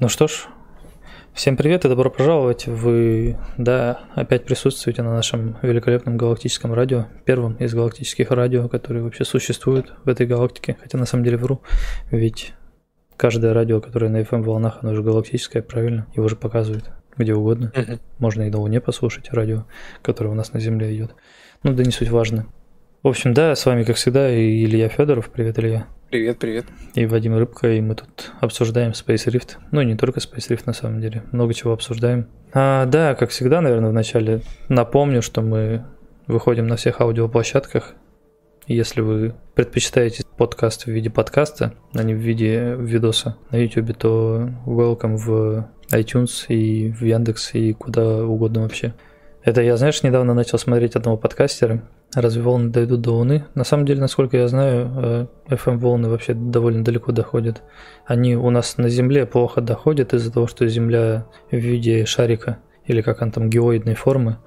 Ну что ж, всем привет и добро пожаловать. Вы, да, опять присутствуете на нашем великолепном галактическом радио, первом из галактических радио, которые вообще существуют в этой галактике. Хотя на самом деле вру, ведь каждое радио, которое на FM волнах, оно же галактическое, правильно? Его же показывают где угодно. Можно и на Луне послушать радио, которое у нас на Земле идет. Ну да не суть важно. В общем, да, с вами, как всегда, Илья Федоров. Привет, Илья. Привет, привет. И Вадим Рыбка, и мы тут обсуждаем Space Rift. Ну, и не только Space Rift, на самом деле. Много чего обсуждаем. А, да, как всегда, наверное, вначале напомню, что мы выходим на всех аудиоплощадках. Если вы предпочитаете подкаст в виде подкаста, а не в виде видоса на YouTube, то welcome в iTunes и в Яндекс и куда угодно вообще. Это я, знаешь, недавно начал смотреть одного подкастера. Разве волны дойдут до Луны? На самом деле, насколько я знаю, FM-волны вообще довольно далеко доходят. Они у нас на Земле плохо доходят из-за того, что Земля в виде шарика, или как он там, геоидной формы.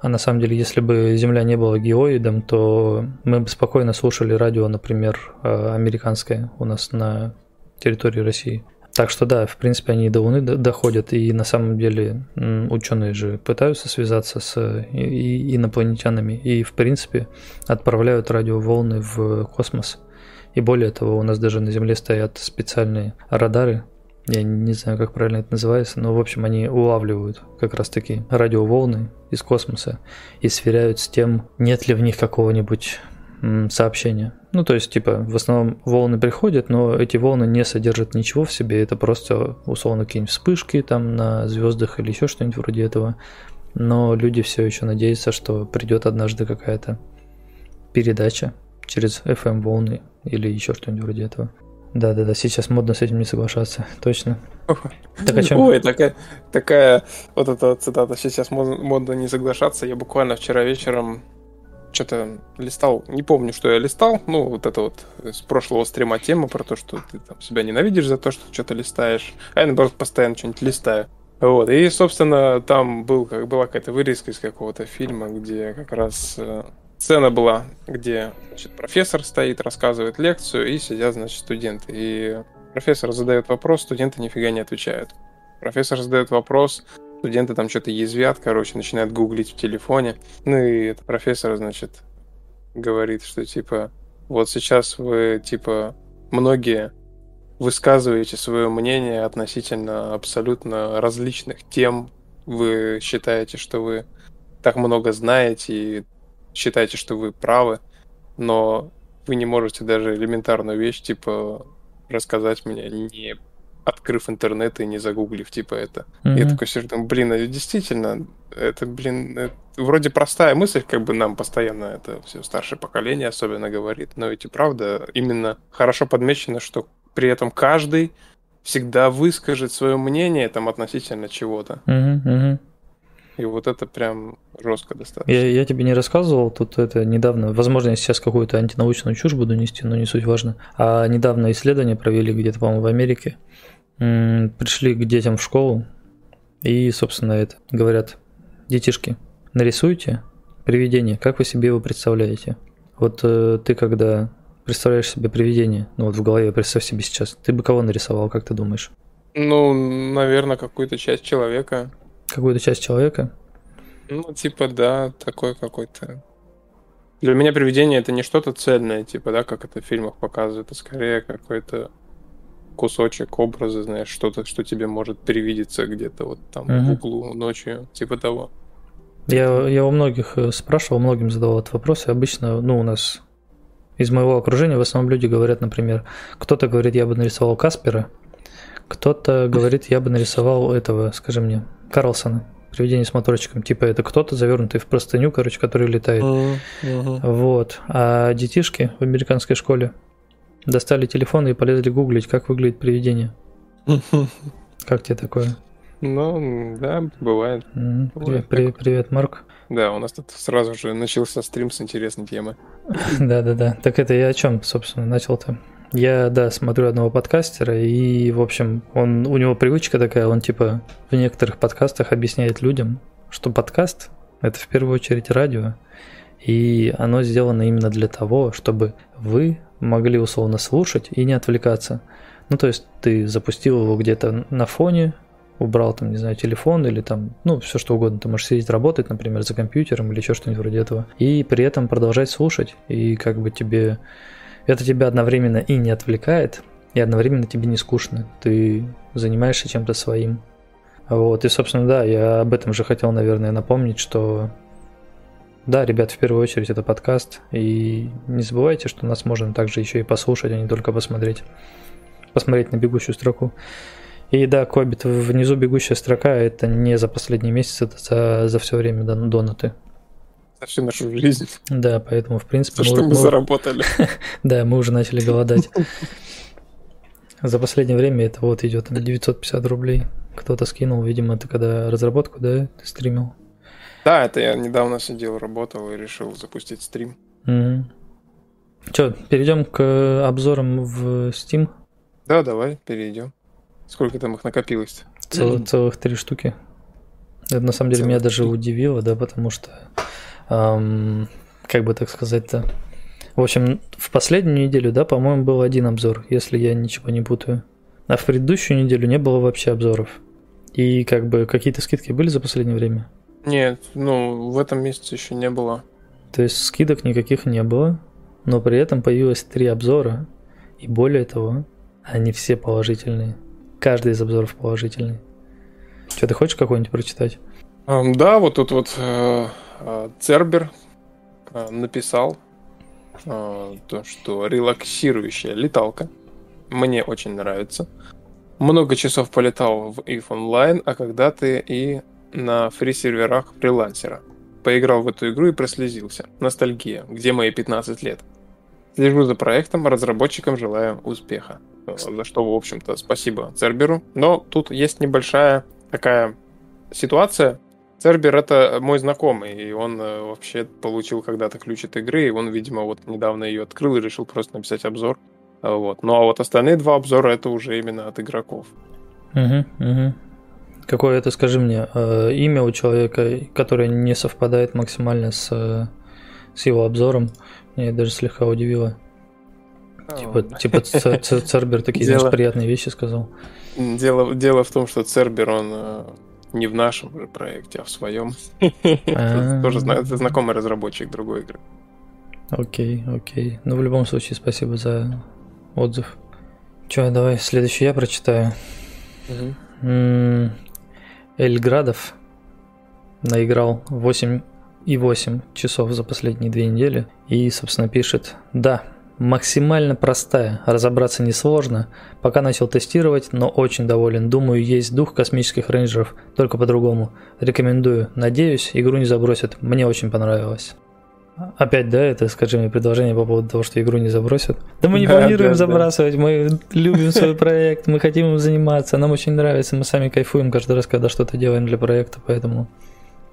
А на самом деле, если бы Земля не была геоидом, то мы бы спокойно слушали радио, например, э, американское у нас на территории России. Так что да, в принципе, они до Луны доходят, и на самом деле ученые же пытаются связаться с инопланетянами, и в принципе отправляют радиоволны в космос. И более того, у нас даже на Земле стоят специальные радары, я не знаю, как правильно это называется, но, в общем, они улавливают как раз-таки радиоволны из космоса и сверяют с тем, нет ли в них какого-нибудь сообщения. Ну, то есть, типа, в основном волны приходят, но эти волны не содержат ничего в себе, это просто, условно, какие-нибудь вспышки там на звездах или еще что-нибудь вроде этого. Но люди все еще надеются, что придет однажды какая-то передача через FM-волны или еще что-нибудь вроде этого. Да-да-да, сейчас модно с этим не соглашаться, точно. Так о чем? Ой, такая, такая вот эта цитата. Сейчас модно не соглашаться. Я буквально вчера вечером что-то листал, не помню, что я листал, ну, вот это вот с прошлого стрима тема про то, что ты там себя ненавидишь за то, что что-то листаешь, а я, наоборот, постоянно что-нибудь листаю. Вот, и, собственно, там был, как, была какая-то вырезка из какого-то фильма, где как раз э, сцена была, где значит, профессор стоит, рассказывает лекцию, и сидят, значит, студенты. И профессор задает вопрос, студенты нифига не отвечают. Профессор задает вопрос, студенты там что-то язвят, короче, начинают гуглить в телефоне. Ну и этот профессор, значит, говорит, что типа, вот сейчас вы, типа, многие высказываете свое мнение относительно абсолютно различных тем. Вы считаете, что вы так много знаете и считаете, что вы правы, но вы не можете даже элементарную вещь, типа, рассказать мне, не открыв интернет и не загуглив, типа, это. Я Мгм. такой сижу, думаю, блин, а действительно, это, блин, это вроде простая мысль, как бы нам постоянно это все старшее поколение особенно говорит, но ведь и правда именно хорошо подмечено, что при этом каждый всегда выскажет свое мнение там относительно чего-то. Мгм. И вот это прям жестко достаточно. Я, я тебе не рассказывал, тут это недавно, возможно, я сейчас какую-то антинаучную чушь буду нести, но не суть важно. А недавно исследование провели где-то, по-моему, в Америке. Пришли к детям в школу и, собственно, это говорят, детишки, нарисуйте привидение, как вы себе его представляете. Вот э, ты когда представляешь себе привидение, ну вот в голове представь себе сейчас, ты бы кого нарисовал, как ты думаешь? Ну, наверное, какую-то часть человека. Какую-то часть человека? Ну, типа, да, такой какой-то. Для меня привидение это не что-то цельное, типа, да, как это в фильмах показывают, а скорее какой-то кусочек образа, знаешь, что-то, что тебе может привидеться где-то вот там Мгм. в углу ночью, типа того. Я, я у многих э, спрашивал, многим задавал этот вопрос, и обычно, ну, у нас из моего окружения в основном люди говорят, например, кто-то говорит, я бы нарисовал Каспера, кто-то говорит, я бы нарисовал этого, скажи мне, Карлсона, привидение с моторчиком. Типа это кто-то завернутый в простыню, короче, который летает. Вот. А детишки в американской школе достали телефоны и полезли гуглить, как выглядит привидение. Как тебе такое? Ну, да. Бывает Привет, привет, привет, Марк. Да, у нас тут сразу же начался стрим с интересной темы. Да-да-да. Так это я о чем, собственно, начал-то? Я, да, смотрю одного подкастера, и, в общем, он, у него привычка такая, он, типа, в некоторых подкастах объясняет людям, что подкаст – это в первую очередь радио, и оно сделано именно для того, чтобы вы могли условно слушать и не отвлекаться. Ну, то есть ты запустил его где-то на фоне, убрал там, не знаю, телефон или там, ну, все что угодно. Ты можешь сидеть работать, например, за компьютером или еще что-нибудь вроде этого. И при этом продолжать слушать. И как бы тебе... Это тебя одновременно и не отвлекает, и одновременно тебе не скучно. Ты занимаешься чем-то своим. Вот, и, собственно, да, я об этом же хотел, наверное, напомнить, что да, ребят, в первую очередь это подкаст, и не забывайте, что нас можно также еще и послушать, а не только посмотреть. Посмотреть на бегущую строку. И да, Кобит, внизу бегущая строка это не за последний месяц, это за, за все время донаты. За всю нашу жизнь. Да, поэтому, в принципе... За мы, что мы, мы заработали. да, мы уже начали голодать. За последнее время это вот идет 950 рублей. Кто-то скинул, видимо, это когда разработку, да, ты стримил? Да, это я недавно сидел, работал и решил запустить стрим. Угу. Че, перейдем к обзорам в Steam? Да, давай, перейдем. Сколько там их накопилось? Цел, целых три штуки. Это на самом деле целых меня даже удивило, да, потому что, эм, как бы так сказать-то, в общем, в последнюю неделю, да, по-моему, был один обзор, если я ничего не путаю. А в предыдущую неделю не было вообще обзоров. И как бы какие-то скидки были за последнее время? Нет, ну, в этом месяце еще не было. То есть скидок никаких не было, но при этом появилось три обзора, и более того, они все положительные. Каждый из обзоров положительный. Что, ты хочешь какой-нибудь прочитать? Um, да, вот тут вот э, э, Цербер э, написал то, что релаксирующая леталка. Мне очень нравится. Много часов полетал в EVE Online, а когда ты и на фри-серверах фрилансера. Поиграл в эту игру и прослезился. Ностальгия. Где мои 15 лет? Слежу за проектом, разработчикам желаю успеха. За что, в общем-то, спасибо Церберу. Но тут есть небольшая такая ситуация. Цербер это мой знакомый, и он э, вообще получил когда-то ключ от игры, и он, видимо, вот недавно ее открыл и решил просто написать обзор. Вот. Ну а вот остальные два обзора это уже именно от игроков. Угу, угу. Какое это, скажи мне, э, имя у человека, которое не совпадает максимально с, с его обзором, меня даже слегка удивило. Типа, типа Цербер такие, дело, знаешь, приятные вещи сказал. Дело, дело в том, что Цербер, он э, не в нашем же проекте, а в своем. А. Тоже знакомый разработчик другой игры. Окей, окей. Ну, в любом случае, спасибо за отзыв. Че, давай следующий я прочитаю. Эльградов наиграл 8 и 8 часов за последние две недели и, собственно, пишет «Да, максимально простая, разобраться несложно. Пока начал тестировать, но очень доволен. Думаю, есть дух космических рейнджеров, только по-другому. Рекомендую. Надеюсь, игру не забросят. Мне очень понравилось». Опять, да, это, скажи мне, предложение по поводу того, что игру не забросят. Да мы не да, планируем да, забрасывать, да. мы любим свой проект, мы хотим им заниматься, нам очень нравится, мы сами кайфуем каждый раз, когда что-то делаем для проекта, поэтому,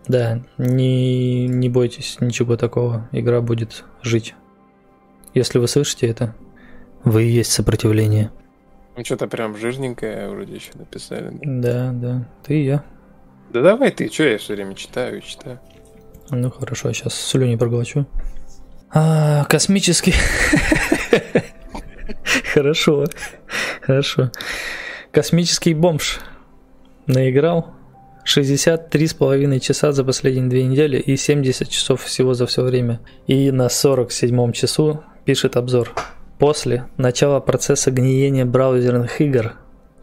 да, не, не бойтесь ничего такого, игра будет жить. Если вы слышите это, вы и есть сопротивление. Ну, что-то прям жирненькое вроде еще написали. Да, да, да ты и я. Да давай ты, что я все время читаю и читаю. Ну хорошо, сейчас слюни проглочу. А, космический... Хорошо, хорошо. Космический бомж наиграл 63,5 часа за последние две недели и 70 часов всего за все время. И на 47 часу пишет обзор. После начала процесса гниения браузерных игр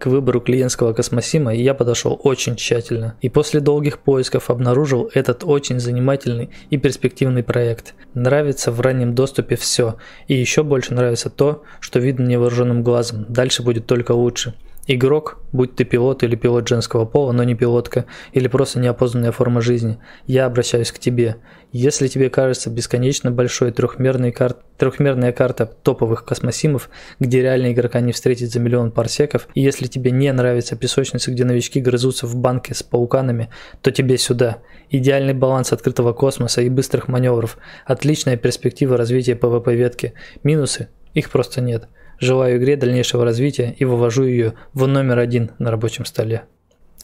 к выбору клиентского космосима я подошел очень тщательно. И после долгих поисков обнаружил этот очень занимательный и перспективный проект. Нравится в раннем доступе все. И еще больше нравится то, что видно невооруженным глазом. Дальше будет только лучше. Игрок, будь ты пилот или пилот женского пола, но не пилотка, или просто неопознанная форма жизни, я обращаюсь к тебе. Если тебе кажется бесконечно большой трехмерный кар... трехмерная карта топовых космосимов, где реальный игрока не встретить за миллион парсеков, и если тебе не нравятся песочницы, где новички грызутся в банке с пауканами, то тебе сюда. Идеальный баланс открытого космоса и быстрых маневров, отличная перспектива развития PvP-ветки. Минусы? Их просто нет. Желаю игре дальнейшего развития и вывожу ее в номер один на рабочем столе.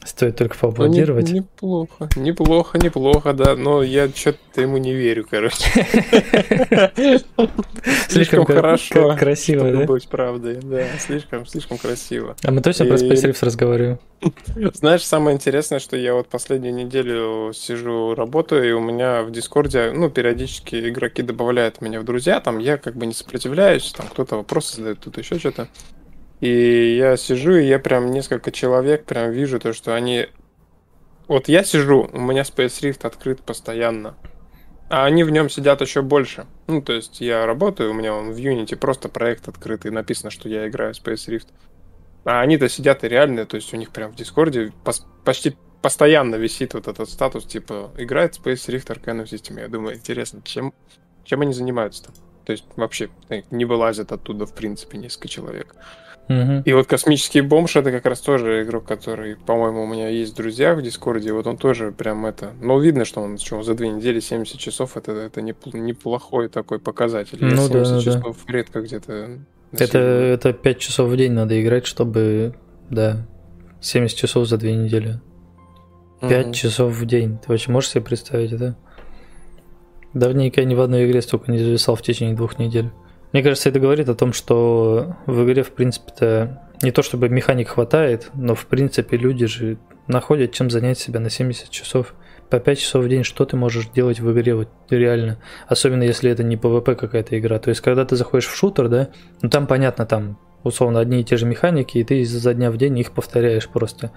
Стоит только поаплодировать. Ну, не, неплохо, неплохо, неплохо, да. Но я что-то ему не верю, короче. Слишком хорошо. Красиво, да? быть правдой, да. Слишком, слишком красиво. А мы точно про Space Rift разговариваем? Знаешь, самое интересное, что я вот последнюю неделю сижу, работаю, и у меня в Дискорде, ну, периодически игроки добавляют меня в друзья, там я как бы не сопротивляюсь, там кто-то вопросы задает, тут еще что-то. И я сижу, и я прям несколько человек прям вижу то, что они... Вот я сижу, у меня Space Rift открыт постоянно. А они в нем сидят еще больше. Ну, то есть я работаю, у меня он в Unity просто проект открытый, написано, что я играю в Space Rift. А они-то сидят и реально, то есть у них прям в Дискорде почти постоянно висит вот этот статус, типа, играет Space Rift Arcanum System. Я думаю, интересно, чем, чем они занимаются-то? То есть вообще э, не вылазят оттуда, в принципе, несколько человек. Угу. И вот космический бомж это как раз тоже игрок, который, по-моему, у меня есть друзья в Дискорде. Вот он тоже прям это. Ну, видно, что он что, за две недели 70 часов это, это неплохой такой показатель. Ну, Я 70 да, часов да. редко где-то. Это, это 5 часов в день надо играть, чтобы. Да. 70 часов за две недели. 5 угу. часов в день. Ты вообще можешь себе представить это? Давненько я ни в одной игре столько не зависал в течение двух недель. Мне кажется, это говорит о том, что в игре, в принципе-то, не то чтобы механик хватает, но, в принципе, люди же находят чем занять себя на 70 часов. По 5 часов в день что ты можешь делать в игре вот реально? Особенно если это не PvP какая-то игра. То есть, когда ты заходишь в шутер, да, ну там понятно, там условно одни и те же механики, и ты изо дня в день их повторяешь просто.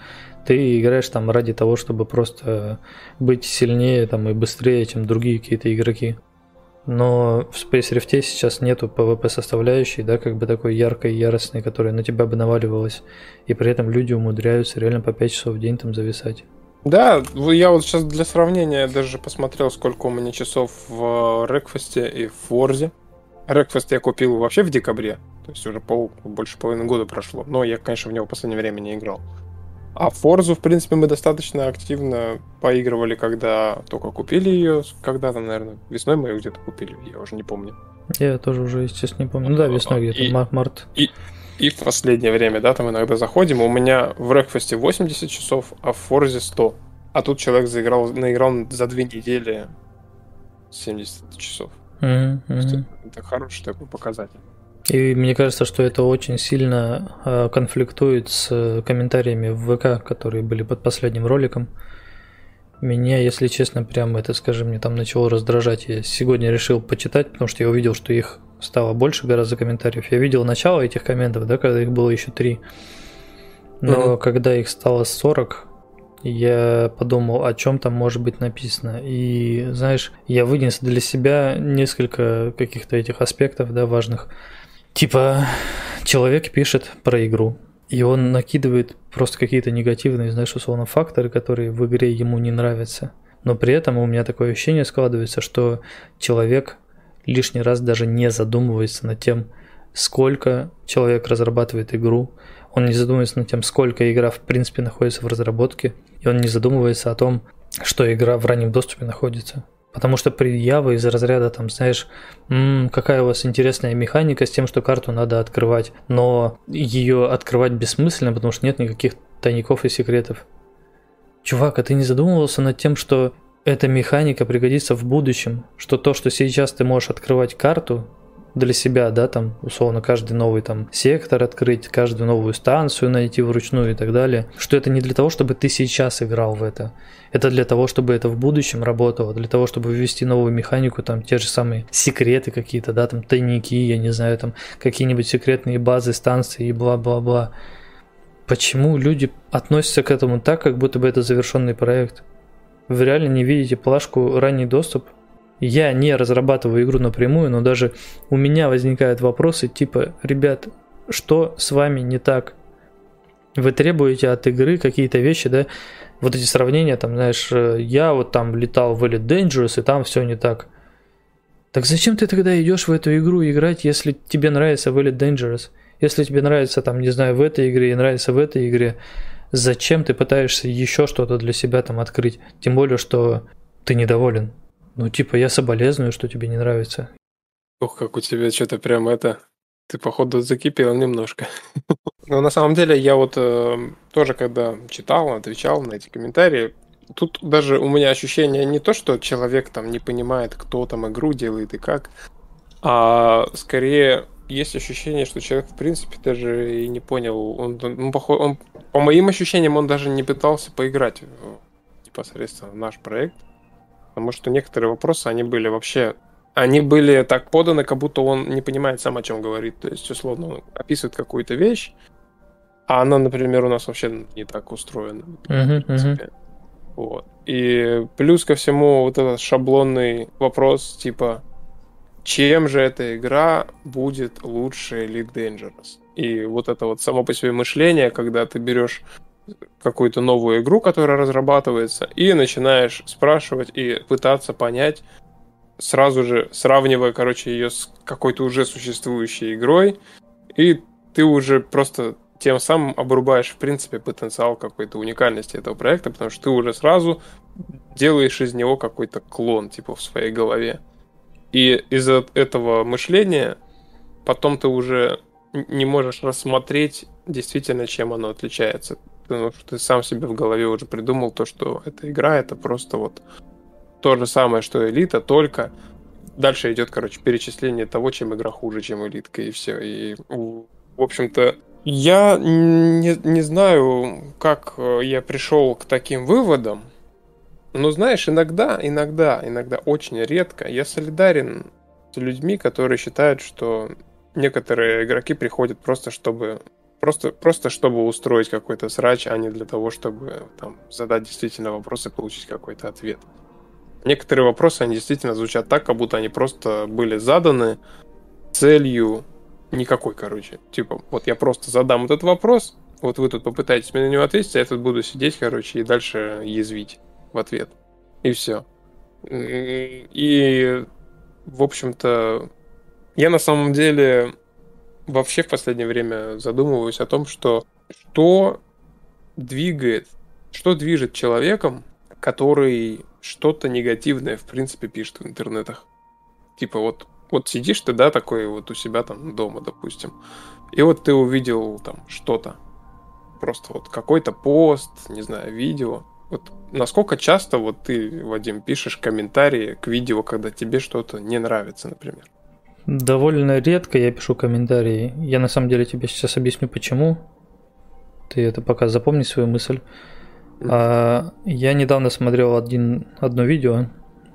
Ты играешь там ради того, чтобы просто быть сильнее там и быстрее, чем другие какие-то игроки. Но в Space Rift сейчас нету PvP составляющей, да, как бы такой яркой, яростной, которая на тебя бы наваливалась. И при этом люди умудряются реально по 5 часов в день там зависать. Да, я вот сейчас для сравнения даже посмотрел, сколько у меня часов в Рекфесте и в Форзе. Рекфест я купил вообще в декабре, то есть уже пол, больше половины года прошло. Но я, конечно, в него в последнее время не играл. А Форзу, в принципе, мы достаточно активно поигрывали, когда только купили ее. Когда-то, наверное, весной мы ее где-то купили, я уже не помню. Я тоже уже, естественно, не помню. Ну да, весной где-то, и, март. И, и в последнее время, да, там иногда заходим. У меня в Рекфесте 80 часов, а в Форзе 100. А тут человек заиграл, наиграл за две недели 70 часов. Mm-hmm. Это хороший такой показатель. И мне кажется, что это очень сильно а, конфликтует с комментариями в ВК, которые были под последним роликом. Меня, если честно, прям это, скажем, мне там начало раздражать. Я сегодня решил почитать, потому что я увидел, что их стало больше гораздо комментариев. Я видел начало этих комментов, да, когда их было еще три. Но mm-hmm. когда их стало 40, я подумал, о чем там может быть написано. И, знаешь, я вынес для себя несколько каких-то этих аспектов, да, важных. Типа, человек пишет про игру, и он накидывает просто какие-то негативные, знаешь, условно, факторы, которые в игре ему не нравятся. Но при этом у меня такое ощущение складывается, что человек лишний раз даже не задумывается над тем, сколько человек разрабатывает игру, он не задумывается над тем, сколько игра в принципе находится в разработке, и он не задумывается о том, что игра в раннем доступе находится. Потому что предъявы из разряда, там, знаешь, м-м, какая у вас интересная механика с тем, что карту надо открывать, но ее открывать бессмысленно, потому что нет никаких тайников и секретов. Чувак, а ты не задумывался над тем, что эта механика пригодится в будущем, что то, что сейчас ты можешь открывать карту, для себя, да, там, условно, каждый новый там сектор открыть, каждую новую станцию найти вручную и так далее, что это не для того, чтобы ты сейчас играл в это, это для того, чтобы это в будущем работало, для того, чтобы ввести новую механику, там, те же самые секреты какие-то, да, там, тайники, я не знаю, там, какие-нибудь секретные базы, станции и бла-бла-бла. Почему люди относятся к этому так, как будто бы это завершенный проект? Вы реально не видите плашку «Ранний доступ»? Я не разрабатываю игру напрямую, но даже у меня возникают вопросы типа, ребят, что с вами не так? Вы требуете от игры какие-то вещи, да? Вот эти сравнения, там, знаешь, э, я вот там летал в Elite Dangerous, и там все не так. Так зачем ты тогда идешь в эту игру играть, если тебе нравится Elite Dangerous? Если тебе нравится, там, не знаю, в этой игре и нравится в этой игре, зачем ты пытаешься еще что-то для себя там открыть? Тем более, что ты недоволен. Ну, типа, я соболезную, что тебе не нравится. Ох, как у тебя что-то прям это... Ты, походу, закипел немножко. Но на самом деле я вот э, тоже, когда читал, отвечал на эти комментарии, тут даже у меня ощущение не то, что человек там не понимает, кто там игру делает и как, а скорее есть ощущение, что человек, в принципе, даже и не понял. Он, он, он, по моим ощущениям, он даже не пытался поиграть непосредственно в наш проект. Потому что некоторые вопросы, они были вообще... Они были так поданы, как будто он не понимает сам, о чем говорит. То есть, условно, он описывает какую-то вещь, а она, например, у нас вообще не так устроена. Uh-huh, uh-huh. Вот. И плюс ко всему вот этот шаблонный вопрос, типа, чем же эта игра будет лучше Elite Dangerous? И вот это вот само по себе мышление, когда ты берешь какую-то новую игру, которая разрабатывается, и начинаешь спрашивать и пытаться понять, сразу же сравнивая, короче, ее с какой-то уже существующей игрой, и ты уже просто тем самым обрубаешь, в принципе, потенциал какой-то уникальности этого проекта, потому что ты уже сразу делаешь из него какой-то клон, типа, в своей голове. И из-за этого мышления потом ты уже не можешь рассмотреть действительно, чем оно отличается. Потому что ты сам себе в голове уже придумал то, что эта игра это просто вот то же самое, что элита, только дальше идет, короче, перечисление того, чем игра хуже, чем элитка, и все. И, в общем-то, я не, не знаю, как э, я пришел к таким выводам, но знаешь, иногда, иногда, иногда очень редко я солидарен с людьми, которые считают, что некоторые игроки приходят просто чтобы просто, просто чтобы устроить какой-то срач, а не для того, чтобы там, задать действительно вопросы и получить какой-то ответ. Некоторые вопросы, они действительно звучат так, как будто они просто были заданы целью никакой, короче. Типа, вот я просто задам этот вопрос, вот вы тут попытаетесь мне на него ответить, а я тут буду сидеть, короче, и дальше язвить в ответ. И все. И, в общем-то, я на самом деле вообще в последнее время задумываюсь о том, что что двигает, что движет человеком, который что-то негативное, в принципе, пишет в интернетах. Типа вот, вот сидишь ты, да, такой вот у себя там дома, допустим, и вот ты увидел там что-то, просто вот какой-то пост, не знаю, видео, вот насколько часто вот ты, Вадим, пишешь комментарии к видео, когда тебе что-то не нравится, например? Довольно редко я пишу комментарии. Я на самом деле тебе сейчас объясню почему. Ты это пока запомни свою мысль. А, я недавно смотрел один, одно видео,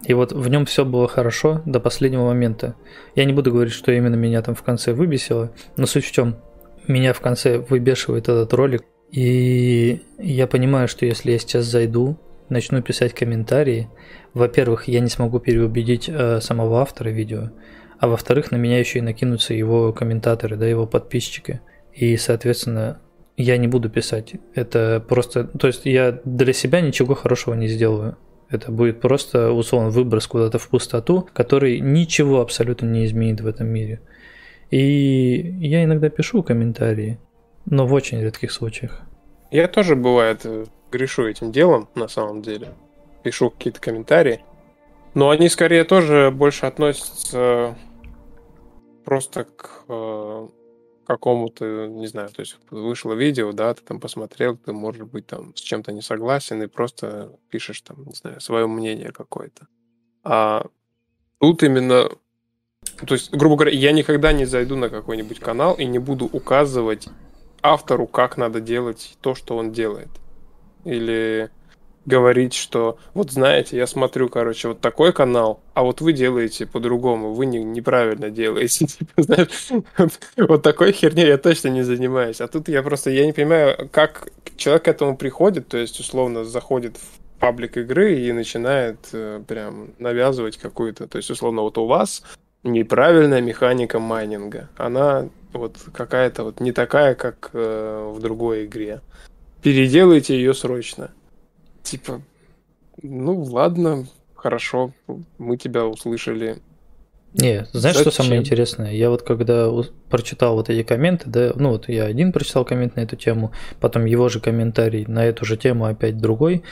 и вот в нем все было хорошо до последнего момента. Я не буду говорить, что именно меня там в конце выбесило, но суть в чем, меня в конце выбешивает этот ролик, и я понимаю, что если я сейчас зайду, начну писать комментарии, во-первых, я не смогу переубедить э, самого автора видео, а во-вторых, на меня еще и накинутся его комментаторы, да, его подписчики. И, соответственно, я не буду писать. Это просто... То есть я для себя ничего хорошего не сделаю. Это будет просто, условно, выброс куда-то в пустоту, который ничего абсолютно не изменит в этом мире. И я иногда пишу комментарии, но в очень редких случаях. Я тоже, бывает, грешу этим делом, на самом деле. Пишу какие-то комментарии. Но они скорее тоже больше относятся просто к э, какому-то, не знаю, то есть вышло видео, да, ты там посмотрел, ты, может быть, там с чем-то не согласен и просто пишешь там, не знаю, свое мнение какое-то. А тут именно, то есть, грубо говоря, я никогда не зайду на какой-нибудь канал и не буду указывать автору, как надо делать то, что он делает. Или говорить, что вот знаете, я смотрю, короче, вот такой канал, а вот вы делаете по-другому, вы не, неправильно делаете. Типа, вот такой херней я точно не занимаюсь. А тут я просто, я не понимаю, как человек к этому приходит, то есть, условно, заходит в паблик игры и начинает э, прям навязывать какую-то, то есть, условно, вот у вас неправильная механика майнинга. Она вот какая-то вот не такая, как э, в другой игре. Переделайте ее срочно. Типа, ну ладно, хорошо, мы тебя услышали. Не, знаешь, Зачем? что самое интересное? Я вот когда прочитал вот эти комменты, да, ну вот я один прочитал коммент на эту тему, потом его же комментарий на эту же тему опять другой,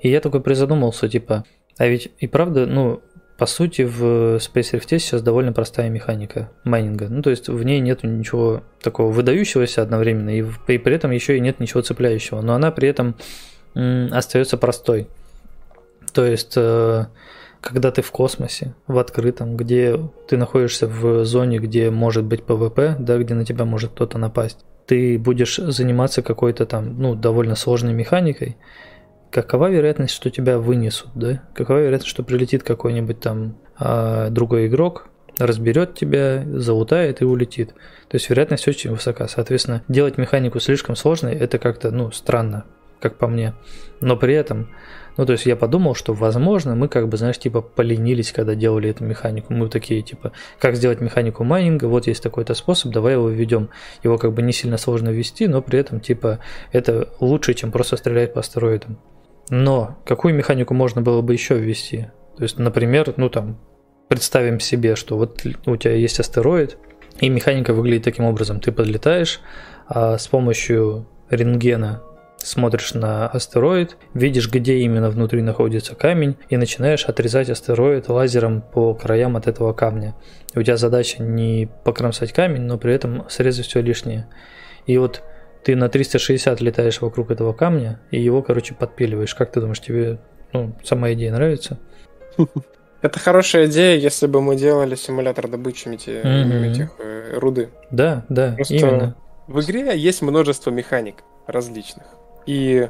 и я такой призадумался, типа, а ведь и правда, ну, По сути, в Space Rift сейчас довольно простая механика майнинга. Ну, то есть в ней нет ничего такого выдающегося одновременно, и, и при этом еще и нет ничего цепляющего. Но она при этом остается простой. То есть, э, когда ты в космосе, в открытом, где ты находишься в зоне, где может быть PvP, да, где на тебя может кто-то напасть, ты будешь заниматься какой-то там, ну, довольно сложной механикой, какова вероятность, что тебя вынесут, да? Какова вероятность, что прилетит какой-нибудь там а, другой игрок, разберет тебя, залутает и улетит. То есть вероятность очень высока. Соответственно, делать механику слишком сложной, это как-то, ну, странно, как по мне. Но при этом, ну, то есть я подумал, что, возможно, мы как бы, знаешь, типа поленились, когда делали эту механику. Мы такие, типа, как сделать механику майнинга, вот есть такой-то способ, давай его введем. Его как бы не сильно сложно ввести, но при этом, типа, это лучше, чем просто стрелять по астероидам. Но какую механику можно было бы еще ввести? То есть, например, ну там, представим себе, что вот у тебя есть астероид, и механика выглядит таким образом. Ты подлетаешь, а с помощью рентгена смотришь на астероид, видишь, где именно внутри находится камень, и начинаешь отрезать астероид лазером по краям от этого камня. И у тебя задача не покромсать камень, но при этом срезать все лишнее. И вот ты на 360 летаешь вокруг этого камня и его, короче, подпиливаешь. Как ты думаешь, тебе ну, сама идея нравится? Это хорошая идея, если бы мы делали симулятор добычи эти, mm-hmm. этих э, руды. Да, да, Просто именно. В игре есть множество механик различных. И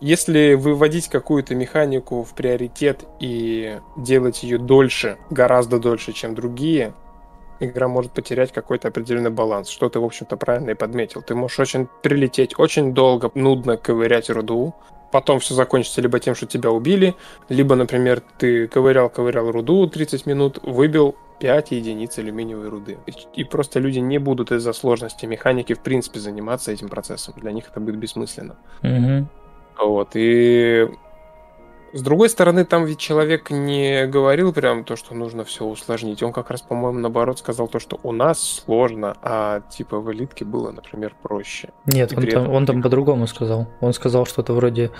если выводить какую-то механику в приоритет и делать ее дольше, гораздо дольше, чем другие, игра может потерять какой-то определенный баланс, что ты, в общем-то, правильно и подметил. Ты можешь очень прилететь, очень долго, нудно ковырять руду, потом все закончится либо тем, что тебя убили, либо, например, ты ковырял-ковырял руду 30 минут, выбил 5 единиц алюминиевой руды. И, просто люди не будут из-за сложности механики, в принципе, заниматься этим процессом. Для них это будет бессмысленно. Угу. Вот, и с другой стороны, там ведь человек не говорил прям то, что нужно все усложнить. Он как раз, по-моему, наоборот сказал то, что у нас сложно, а типа в элитке было, например, проще. Нет, он там, он там по-другому сказал. Он сказал что-то вроде